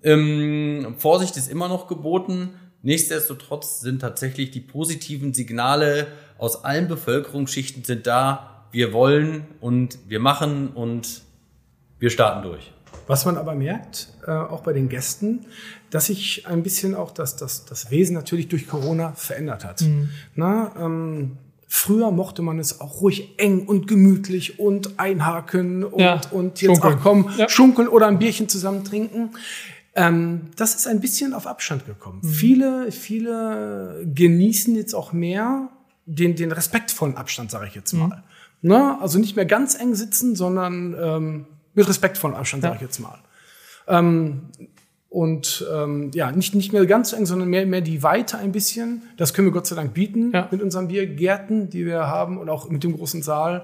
Ähm, Vorsicht ist immer noch geboten. Nichtsdestotrotz sind tatsächlich die positiven Signale aus allen Bevölkerungsschichten sind da. Wir wollen und wir machen und wir starten durch. Was man aber merkt, äh, auch bei den Gästen, dass sich ein bisschen auch das, das, das Wesen natürlich durch Corona verändert hat. Mhm. Na, ähm, Früher mochte man es auch ruhig eng und gemütlich und einhaken und, ja, und jetzt schunkeln. auch kommen, ja. schunkeln oder ein Bierchen zusammen trinken. Ähm, das ist ein bisschen auf Abstand gekommen. Mhm. Viele, viele genießen jetzt auch mehr den, den respektvollen Abstand, sage ich jetzt mal. Mhm. Na, also nicht mehr ganz eng sitzen, sondern ähm, mit respektvollen Abstand, sage ich jetzt mal. Ähm, und ähm, ja, nicht, nicht mehr ganz so eng, sondern mehr, mehr die Weite ein bisschen. Das können wir Gott sei Dank bieten ja. mit unseren Biergärten, die wir haben und auch mit dem großen Saal,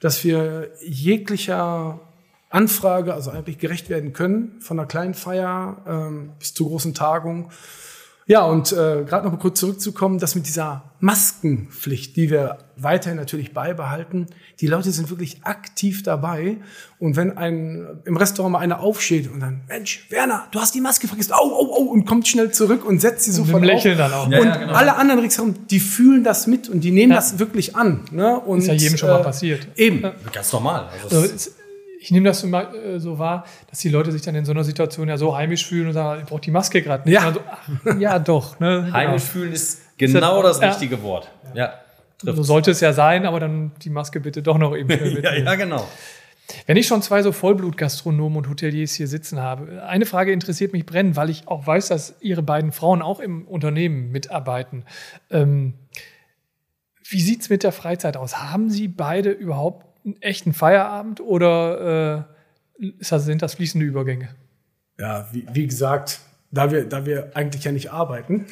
dass wir jeglicher Anfrage, also eigentlich gerecht werden können, von einer kleinen Feier ähm, bis zur großen Tagung. Ja, und äh, gerade noch mal kurz zurückzukommen, dass mit dieser Maskenpflicht, die wir weiterhin natürlich beibehalten, die Leute sind wirklich aktiv dabei. Und wenn ein im Restaurant mal einer aufsteht und dann, Mensch, Werner, du hast die Maske vergessen, au, au, au, und kommt schnell zurück und setzt sie sofort auf. Lächeln dann auch. Ja, und ja, genau. alle anderen ringsherum, die fühlen das mit und die nehmen ja. das wirklich an. Ne? Und, ist ja jedem schon mal äh, passiert. Eben. Ganz normal. Also ich nehme das so, mal, äh, so wahr, dass die Leute sich dann in so einer Situation ja so heimisch fühlen und sagen, ich brauche die Maske gerade nicht. Ja. So, ach, ja, doch. Ne? Heimisch genau. fühlen ist genau das richtige ja. Wort. Ja. So sollte es ja sein, aber dann die Maske bitte doch noch eben ja, ja, genau. Wenn ich schon zwei so Vollblutgastronomen und Hoteliers hier sitzen habe, eine Frage interessiert mich brennend, weil ich auch weiß, dass Ihre beiden Frauen auch im Unternehmen mitarbeiten. Ähm, wie sieht es mit der Freizeit aus? Haben Sie beide überhaupt einen echten Feierabend oder äh, das, sind das fließende Übergänge? Ja, wie, wie gesagt, da wir, da wir eigentlich ja nicht arbeiten,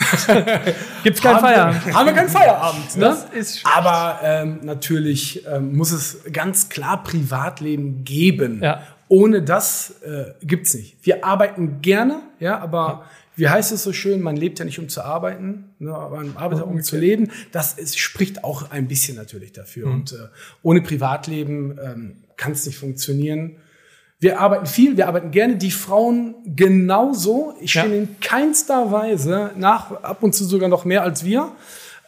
gibt es keinen Feierabend. haben wir keinen Feierabend. Ne? Das ist schlecht. Aber ähm, natürlich ähm, muss es ganz klar Privatleben geben. Ja. Ohne das äh, gibt's nicht. Wir arbeiten gerne, ja, aber ja. Wie heißt es so schön, man lebt ja nicht um zu arbeiten, ne, man arbeitet um zu leben. Das ist, spricht auch ein bisschen natürlich dafür. Mhm. Und äh, ohne Privatleben ähm, kann es nicht funktionieren. Wir arbeiten viel, wir arbeiten gerne. Die Frauen genauso. Ich stehe ja. in keinster Weise nach, ab und zu sogar noch mehr als wir.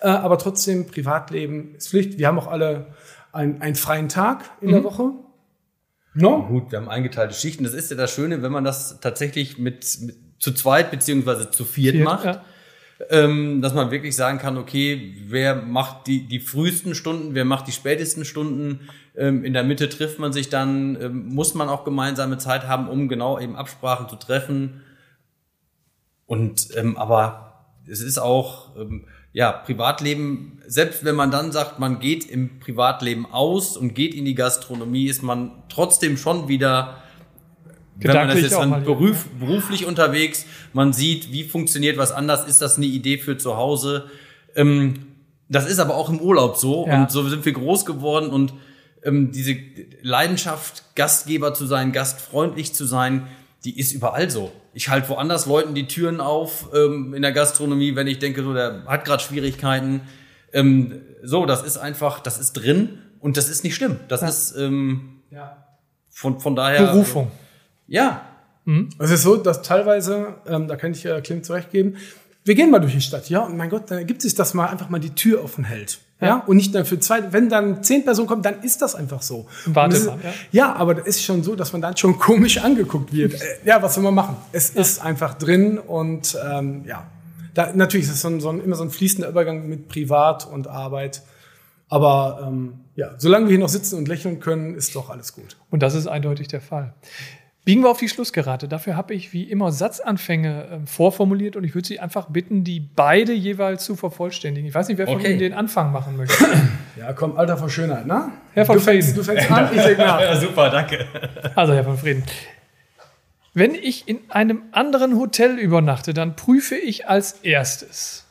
Äh, aber trotzdem, Privatleben ist Pflicht. Wir haben auch alle ein, einen freien Tag in mhm. der Woche. No? Gut, wir haben eingeteilte Schichten. Das ist ja das Schöne, wenn man das tatsächlich mit, mit zu zweit beziehungsweise zu viert, viert macht. Ja. Ähm, dass man wirklich sagen kann, okay, wer macht die, die frühesten Stunden, wer macht die spätesten Stunden, ähm, in der Mitte trifft man sich dann, ähm, muss man auch gemeinsame Zeit haben, um genau eben Absprachen zu treffen. Und ähm, aber es ist auch ähm, ja Privatleben. Selbst wenn man dann sagt, man geht im Privatleben aus und geht in die Gastronomie, ist man trotzdem schon wieder wenn man das jetzt dann beruf, beruflich unterwegs, man sieht, wie funktioniert was anders, ist das eine Idee für zu Hause. Ähm, das ist aber auch im Urlaub so ja. und so sind wir groß geworden und ähm, diese Leidenschaft, Gastgeber zu sein, gastfreundlich zu sein, die ist überall so. Ich halte woanders Leuten die Türen auf ähm, in der Gastronomie, wenn ich denke, so der hat gerade Schwierigkeiten. Ähm, so, das ist einfach, das ist drin und das ist nicht schlimm. Das ja. ist ähm, ja. von, von daher. Berufung. Ja. Mhm. Es ist so, dass teilweise, ähm, da kann ich äh, Klim zurechtgeben, wir gehen mal durch die Stadt, ja, und mein Gott, dann ergibt sich, dass man einfach mal die Tür offen hält. Ja. ja. und nicht dann für zwei, wenn dann zehn Personen kommen, dann ist das einfach so. Warte ist, mal, ja. ja, aber das ist schon so, dass man dann schon komisch angeguckt wird. Äh, ja, was soll man machen? Es ja. ist einfach drin und ähm, ja, da, natürlich ist es so ein, so ein, immer so ein fließender Übergang mit Privat und Arbeit. Aber ähm, ja, solange wir hier noch sitzen und lächeln können, ist doch alles gut. Und das ist eindeutig der Fall. Biegen wir auf die Schlussgerade. Dafür habe ich wie immer Satzanfänge äh, vorformuliert und ich würde Sie einfach bitten, die beide jeweils zu vervollständigen. Ich weiß nicht, wer von okay. Ihnen den Anfang machen möchte. Ja, komm, Alter von Schönheit, ne? Herr von du Frieden. Fängst, du fängst an, ich sag nach. Ja, super, danke. Also, Herr von Frieden. Wenn ich in einem anderen Hotel übernachte, dann prüfe ich als erstes.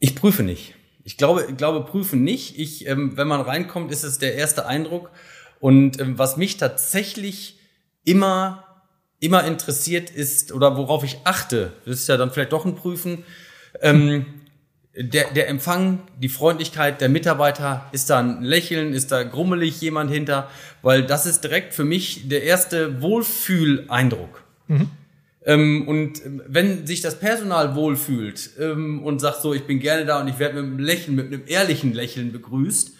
Ich prüfe nicht. Ich glaube, ich glaube prüfen nicht. Ich, ähm, wenn man reinkommt, ist es der erste Eindruck. Und ähm, was mich tatsächlich immer, immer interessiert ist oder worauf ich achte, das ist ja dann vielleicht doch ein Prüfen, ähm, der, der Empfang, die Freundlichkeit der Mitarbeiter, ist da ein Lächeln, ist da grummelig jemand hinter, weil das ist direkt für mich der erste Wohlfühleindruck. Mhm. Ähm, und wenn sich das Personal wohlfühlt ähm, und sagt so, ich bin gerne da und ich werde mit einem Lächeln, mit einem ehrlichen Lächeln begrüßt,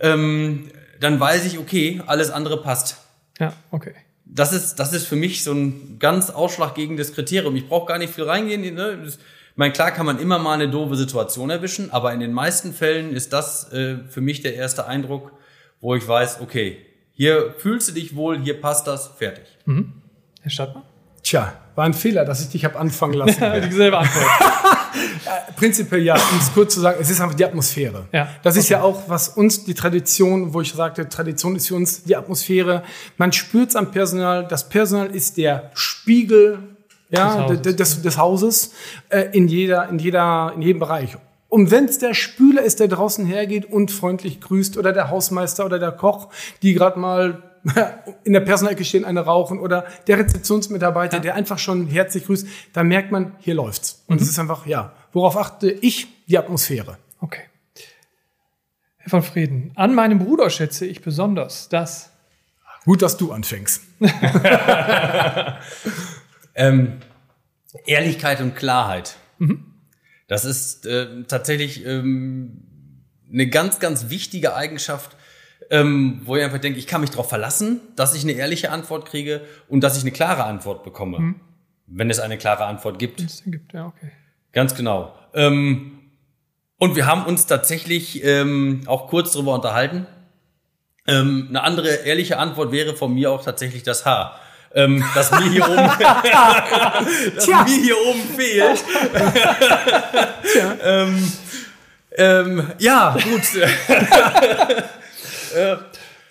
ähm, dann weiß ich, okay, alles andere passt. Ja, okay. Das ist, das ist für mich so ein ganz ausschlaggebendes Kriterium. Ich brauche gar nicht viel reingehen. Ne? Ich meine, klar kann man immer mal eine doofe Situation erwischen, aber in den meisten Fällen ist das äh, für mich der erste Eindruck, wo ich weiß, okay, hier fühlst du dich wohl, hier passt das, fertig. Mhm. Herr Stadtmann? Tja, war ein Fehler, dass ich dich habe anfangen lassen. Dieselbe Antwort. Prinzipiell ja, um es kurz zu sagen, es ist einfach die Atmosphäre. Ja, das ist ja auch, was uns die Tradition, wo ich sagte, Tradition ist für uns die Atmosphäre. Man spürt es am Personal. Das Personal ist der Spiegel ja, des, Hauses, des, des Hauses äh, in, jeder, in, jeder, in jedem Bereich. Und wenn es der Spüler ist, der draußen hergeht und freundlich grüßt, oder der Hausmeister oder der Koch, die gerade mal in der Personalecke stehen, eine rauchen oder der Rezeptionsmitarbeiter, ja. der einfach schon herzlich grüßt, da merkt man, hier läuft's. Und es mhm. ist einfach, ja, worauf achte ich? Die Atmosphäre. Okay. Herr von Frieden, an meinem Bruder schätze ich besonders das. Gut, dass du anfängst. ähm, Ehrlichkeit und Klarheit. Mhm. Das ist äh, tatsächlich ähm, eine ganz, ganz wichtige Eigenschaft, ähm, wo ich einfach denke, ich kann mich darauf verlassen, dass ich eine ehrliche Antwort kriege und dass ich eine klare Antwort bekomme. Mhm. Wenn es eine klare Antwort gibt. Wenn es gibt, ja, okay. Ganz genau. Ähm, und wir haben uns tatsächlich ähm, auch kurz darüber unterhalten. Ähm, eine andere ehrliche Antwort wäre von mir auch tatsächlich das Haar. Ähm, das mir hier oben, das mir hier oben fehlt. ähm, ähm, ja, gut. Äh,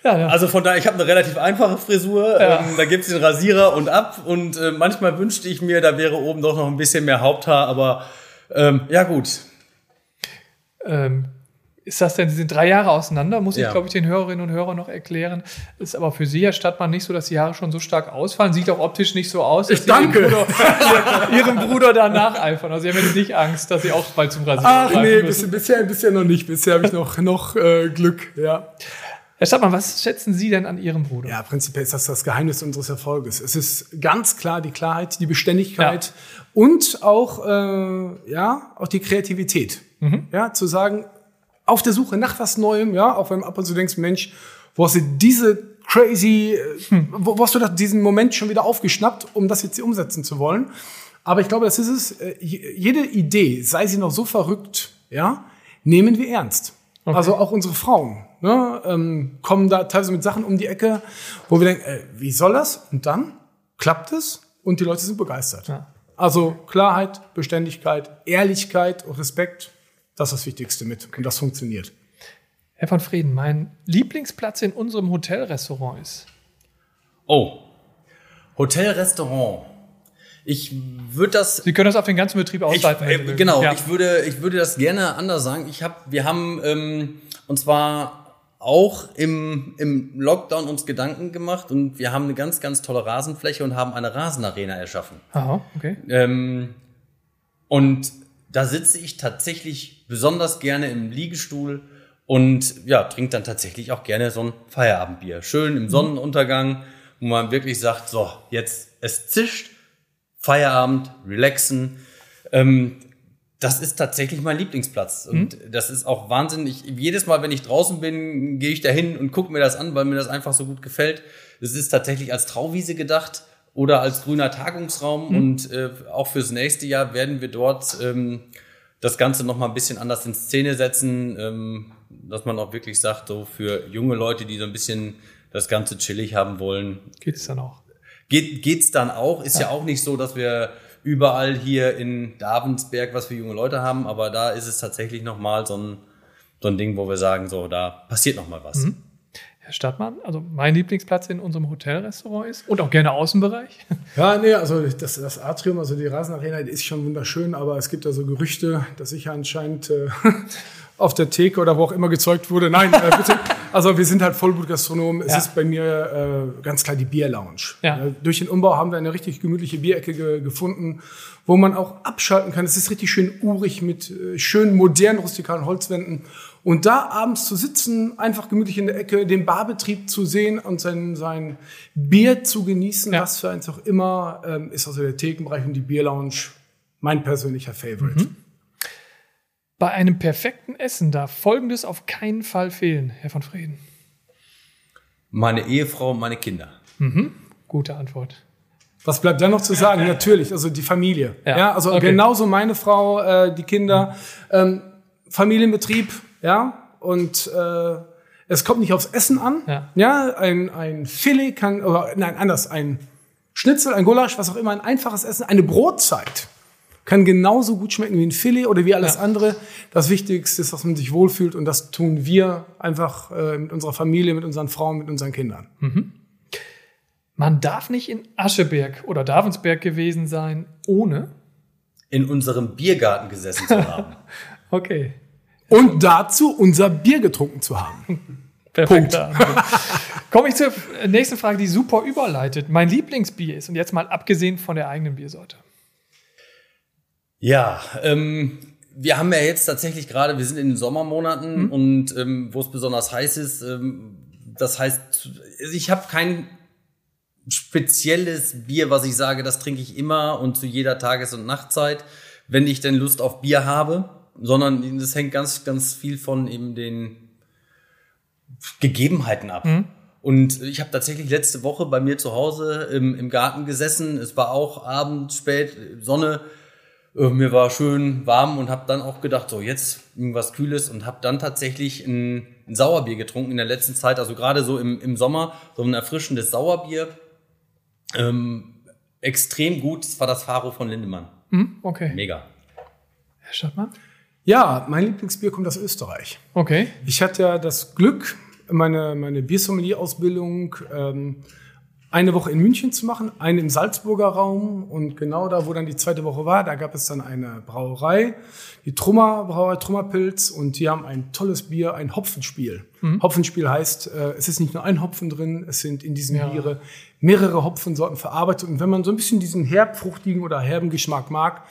ja, ja. Also von daher, ich habe eine relativ einfache Frisur. Ja. Ähm, da gibt's den Rasierer und ab. Und äh, manchmal wünschte ich mir, da wäre oben doch noch ein bisschen mehr Haupthaar. Aber ähm, ja gut, ähm, ist das denn, Sie sind drei Jahre auseinander, muss ja. ich, glaube ich, den Hörerinnen und Hörern noch erklären. Ist aber für Sie, Herr Stadtmann, nicht so, dass die Haare schon so stark ausfallen. Sieht auch optisch nicht so aus. Ich danke. Ihrem Bruder, Ihrem Bruder danach eifern. Also Sie haben jetzt nicht Angst, dass Sie auch bald zum Rasieren Ach nee, müssen. bisher, bisher noch nicht. Bisher habe ich noch, noch äh, Glück, ja. Herr Stadtmann, was schätzen Sie denn an Ihrem Bruder? Ja, prinzipiell ist das das Geheimnis unseres Erfolges. Es ist ganz klar die Klarheit, die Beständigkeit ja. und auch, äh, ja, auch die Kreativität. Mhm. Ja, zu sagen, auf der Suche nach was Neuem, ja, auch wenn du ab und zu denkst, Mensch, wo hast du diese crazy, äh, hm. wo, wo hast du diesen Moment schon wieder aufgeschnappt, um das jetzt umsetzen zu wollen? Aber ich glaube, das ist es. Äh, jede Idee, sei sie noch so verrückt, ja, nehmen wir ernst. Okay. Also auch unsere Frauen ne, ähm, kommen da teilweise mit Sachen um die Ecke, wo wir denken, äh, wie soll das? Und dann klappt es und die Leute sind begeistert. Ja. Also Klarheit, Beständigkeit, Ehrlichkeit und Respekt das ist das Wichtigste mit. Und das funktioniert. Herr von Frieden, mein Lieblingsplatz in unserem Hotelrestaurant ist. Oh, Hotelrestaurant. Ich würde das. Sie können das auf den ganzen Betrieb ausweiten. Ich, äh, genau, ja. ich würde, ich würde das gerne anders sagen. Ich habe, wir haben ähm, und zwar auch im, im Lockdown uns Gedanken gemacht und wir haben eine ganz, ganz tolle Rasenfläche und haben eine Rasenarena erschaffen. Aha, okay. Ähm, und da sitze ich tatsächlich besonders gerne im Liegestuhl und ja, trinke dann tatsächlich auch gerne so ein Feierabendbier. Schön im mhm. Sonnenuntergang, wo man wirklich sagt, so, jetzt es zischt, Feierabend, relaxen. Ähm, das ist tatsächlich mein Lieblingsplatz. Und mhm. das ist auch wahnsinnig. Jedes Mal, wenn ich draußen bin, gehe ich da hin und gucke mir das an, weil mir das einfach so gut gefällt. Es ist tatsächlich als Trauwiese gedacht oder als grüner Tagungsraum. Mhm. Und äh, auch fürs nächste Jahr werden wir dort ähm, das Ganze noch mal ein bisschen anders in Szene setzen, ähm, dass man auch wirklich sagt, so für junge Leute, die so ein bisschen das Ganze chillig haben wollen. Geht es dann auch? Geht, geht's dann auch? Ist ja. ja auch nicht so, dass wir überall hier in Davensberg was für junge Leute haben, aber da ist es tatsächlich noch mal so ein, so ein Ding, wo wir sagen, so, da passiert noch mal was. Mhm. Herr Stadtmann, also mein Lieblingsplatz in unserem Hotelrestaurant ist und auch gerne Außenbereich. Ja, nee, also das, das Atrium, also die Rasenarena, ist schon wunderschön, aber es gibt da so Gerüchte, dass ich anscheinend äh, auf der Theke oder wo auch immer gezeugt wurde. Nein, äh, bitte. Also wir sind halt Vollblutgastronomen. Es ja. ist bei mir äh, ganz klar die Bierlounge. Ja. Durch den Umbau haben wir eine richtig gemütliche Bierecke ge gefunden, wo man auch abschalten kann. Es ist richtig schön urig mit äh, schönen modernen rustikalen Holzwänden. Und da abends zu sitzen, einfach gemütlich in der Ecke, den Barbetrieb zu sehen und sein, sein Bier zu genießen, ja. was für eins auch immer, ähm, ist also der Thekenbereich und die Bierlounge mein persönlicher Favorite. Mhm. Bei einem perfekten Essen darf Folgendes auf keinen Fall fehlen, Herr von Frieden. Meine Ehefrau und meine Kinder. Mhm. Gute Antwort. Was bleibt dann noch zu sagen? Natürlich, also die Familie. Ja, ja also okay. genauso meine Frau, äh, die Kinder. Mhm. Ähm, Familienbetrieb, ja, und äh, es kommt nicht aufs Essen an. Ja, ja ein, ein Filet kann, oder nein, anders, ein Schnitzel, ein Gulasch, was auch immer, ein einfaches Essen, eine Brotzeit kann genauso gut schmecken wie ein Filet oder wie alles ja. andere. Das Wichtigste ist, dass man sich wohlfühlt und das tun wir einfach äh, mit unserer Familie, mit unseren Frauen, mit unseren Kindern. Mhm. Man darf nicht in Ascheberg oder Davensberg gewesen sein, ohne in unserem Biergarten gesessen zu haben. okay. Und dazu unser Bier getrunken zu haben. Perfekt. Komme ich zur nächsten Frage, die super überleitet. Mein Lieblingsbier ist, und jetzt mal abgesehen von der eigenen Biersorte. Ja, ähm, wir haben ja jetzt tatsächlich gerade, wir sind in den Sommermonaten mhm. und ähm, wo es besonders heiß ist, ähm, das heißt, ich habe kein spezielles Bier, was ich sage, das trinke ich immer und zu jeder Tages- und Nachtzeit, wenn ich denn Lust auf Bier habe sondern das hängt ganz, ganz viel von eben den Gegebenheiten ab. Mhm. Und ich habe tatsächlich letzte Woche bei mir zu Hause im, im Garten gesessen. Es war auch Abend, spät, Sonne. Äh, mir war schön warm und habe dann auch gedacht, so jetzt irgendwas Kühles und habe dann tatsächlich ein, ein, Sauerbier getrunken in der letzten Zeit. Also gerade so im, im Sommer, so ein erfrischendes Sauerbier. Ähm, extrem gut, das war das Faro von Lindemann. Mhm, okay. Mega. Herr Stadtmann? Ja, mein Lieblingsbier kommt aus Österreich. Okay. Ich hatte ja das Glück, meine, meine Biersommelier-Ausbildung ähm, eine Woche in München zu machen, eine im Salzburger Raum und genau da, wo dann die zweite Woche war, da gab es dann eine Brauerei, die Trummer Brauerei Trummerpilz und die haben ein tolles Bier, ein Hopfenspiel. Mhm. Hopfenspiel heißt, äh, es ist nicht nur ein Hopfen drin, es sind in diesem ja. Biere mehrere Hopfensorten verarbeitet und wenn man so ein bisschen diesen herbfruchtigen oder herben Geschmack mag,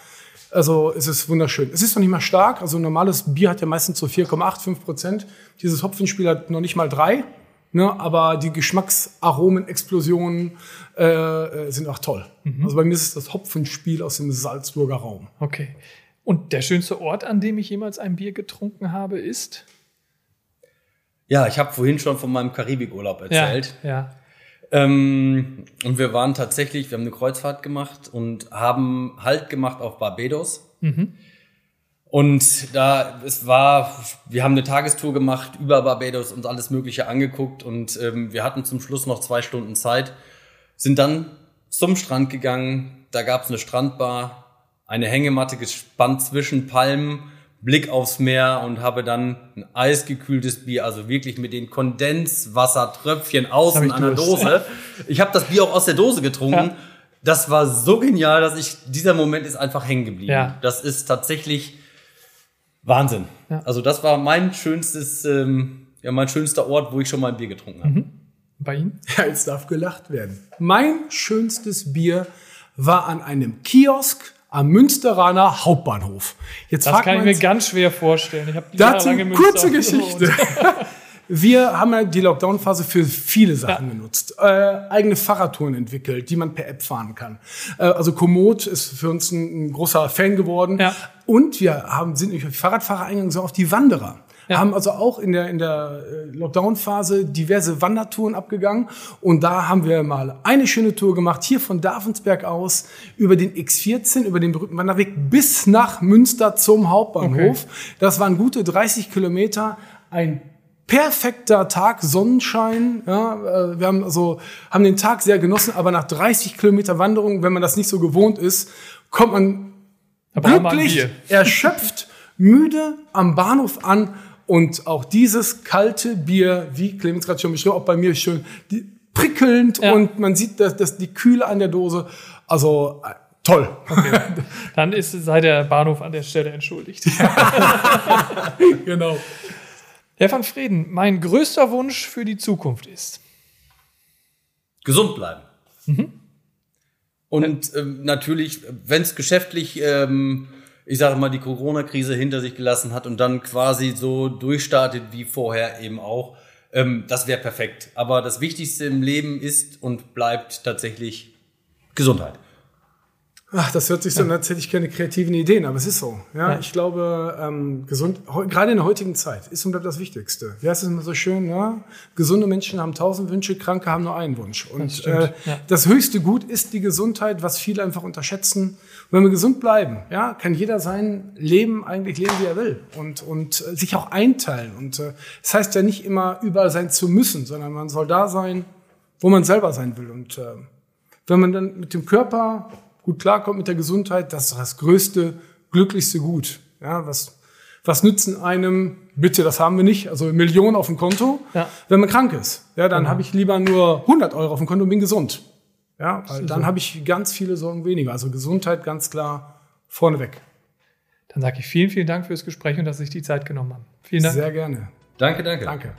also es ist wunderschön. Es ist noch nicht mal stark. Also ein normales Bier hat ja meistens so 4,8, 5 Prozent. Dieses Hopfenspiel hat noch nicht mal drei. Ne, aber die Geschmacksaromen-Explosionen äh, äh, sind auch toll. Mhm. Also bei mir ist es das Hopfenspiel aus dem Salzburger Raum. Okay. Und der schönste Ort, an dem ich jemals ein Bier getrunken habe, ist? Ja, ich habe vorhin schon von meinem Karibikurlaub erzählt. Ja. ja. Ähm, und wir waren tatsächlich, wir haben eine Kreuzfahrt gemacht und haben Halt gemacht auf Barbados. Mhm. Und da, es war, wir haben eine Tagestour gemacht über Barbados und alles Mögliche angeguckt und ähm, wir hatten zum Schluss noch zwei Stunden Zeit, sind dann zum Strand gegangen, da gab es eine Strandbar, eine Hängematte gespannt zwischen Palmen, Blick aufs Meer und habe dann ein eisgekühltes Bier, also wirklich mit den Kondenswassertröpfchen außen an der Dose. Ich habe das Bier auch aus der Dose getrunken. Ja. Das war so genial, dass ich, dieser Moment ist einfach hängen geblieben. Ja. Das ist tatsächlich Wahnsinn. Ja. Also das war mein schönstes, ähm, ja, mein schönster Ort, wo ich schon mal ein Bier getrunken habe. Mhm. Bei Ihnen? Ja, jetzt darf gelacht werden. Mein schönstes Bier war an einem Kiosk am Münsteraner Hauptbahnhof. Jetzt das kann ich mir ganz schwer vorstellen. Ich habe dazu kurze Geschichte. Wir haben ja die Lockdown-Phase für viele Sachen ja. genutzt. Äh, eigene Fahrradtouren entwickelt, die man per App fahren kann. Äh, also Komoot ist für uns ein, ein großer Fan geworden. Ja. Und wir haben, sind nicht auf die Fahrradfahrer eingegangen, sondern auf die Wanderer. Ja. Haben also auch in der, in der äh, Lockdown-Phase diverse Wandertouren abgegangen. Und da haben wir mal eine schöne Tour gemacht, hier von Davensberg aus, über den X14, über den berühmten Wanderweg bis nach Münster zum Hauptbahnhof. Okay. Das waren gute 30 Kilometer. Ein perfekter Tag, Sonnenschein. Ja, äh, wir haben also haben den Tag sehr genossen, aber nach 30 Kilometer Wanderung, wenn man das nicht so gewohnt ist, kommt man aber glücklich, erschöpft, müde am Bahnhof an und auch dieses kalte Bier, wie Clemens gerade schon beschrieben, auch bei mir schön prickelnd ja. und man sieht dass, dass die Kühle an der Dose. Also äh, toll. Okay. Dann ist sei der Bahnhof an der Stelle entschuldigt. genau. Herr van Frieden, mein größter Wunsch für die Zukunft ist? Gesund bleiben. Mhm. Und ähm, natürlich, wenn es geschäftlich, ähm, ich sage mal, die Corona-Krise hinter sich gelassen hat und dann quasi so durchstartet wie vorher eben auch, ähm, das wäre perfekt. Aber das Wichtigste im Leben ist und bleibt tatsächlich Gesundheit. Ach, das hört sich so, ja. als hätte ich keine kreativen Ideen, aber es ist so. Ja, ja. ich glaube, ähm, gesund, gerade in der heutigen Zeit ist und bleibt das Wichtigste. Wie heißt es immer so schön? Ja? Gesunde Menschen haben tausend Wünsche, Kranke haben nur einen Wunsch. Und das, äh, ja. das höchste Gut ist die Gesundheit, was viele einfach unterschätzen. Und wenn wir gesund bleiben, ja, kann jeder sein Leben eigentlich leben, wie er will und und äh, sich auch einteilen. Und äh, das heißt ja nicht immer überall sein zu müssen, sondern man soll da sein, wo man selber sein will. Und äh, wenn man dann mit dem Körper gut klarkommt mit der Gesundheit, das ist das größte, glücklichste Gut. Ja, was, was nützen einem, bitte, das haben wir nicht, also Millionen auf dem Konto, ja. wenn man krank ist. Ja, dann mhm. habe ich lieber nur 100 Euro auf dem Konto und bin gesund. Ja, weil dann habe ich ganz viele Sorgen weniger. Also Gesundheit ganz klar vorneweg. Dann sage ich vielen, vielen Dank fürs Gespräch und dass Sie sich die Zeit genommen haben. Vielen Dank. Sehr gerne. Danke, danke. Danke.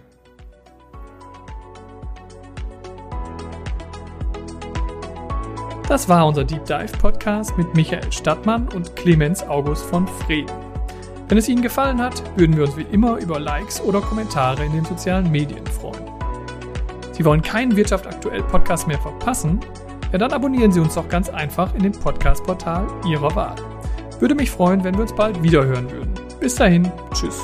Das war unser Deep Dive Podcast mit Michael Stadtmann und Clemens August von Frieden. Wenn es Ihnen gefallen hat, würden wir uns wie immer über Likes oder Kommentare in den sozialen Medien freuen. Sie wollen keinen Wirtschaft aktuell Podcast mehr verpassen? Ja, dann abonnieren Sie uns doch ganz einfach in dem Podcast-Portal Ihrer Wahl. Würde mich freuen, wenn wir uns bald wieder hören würden. Bis dahin, tschüss.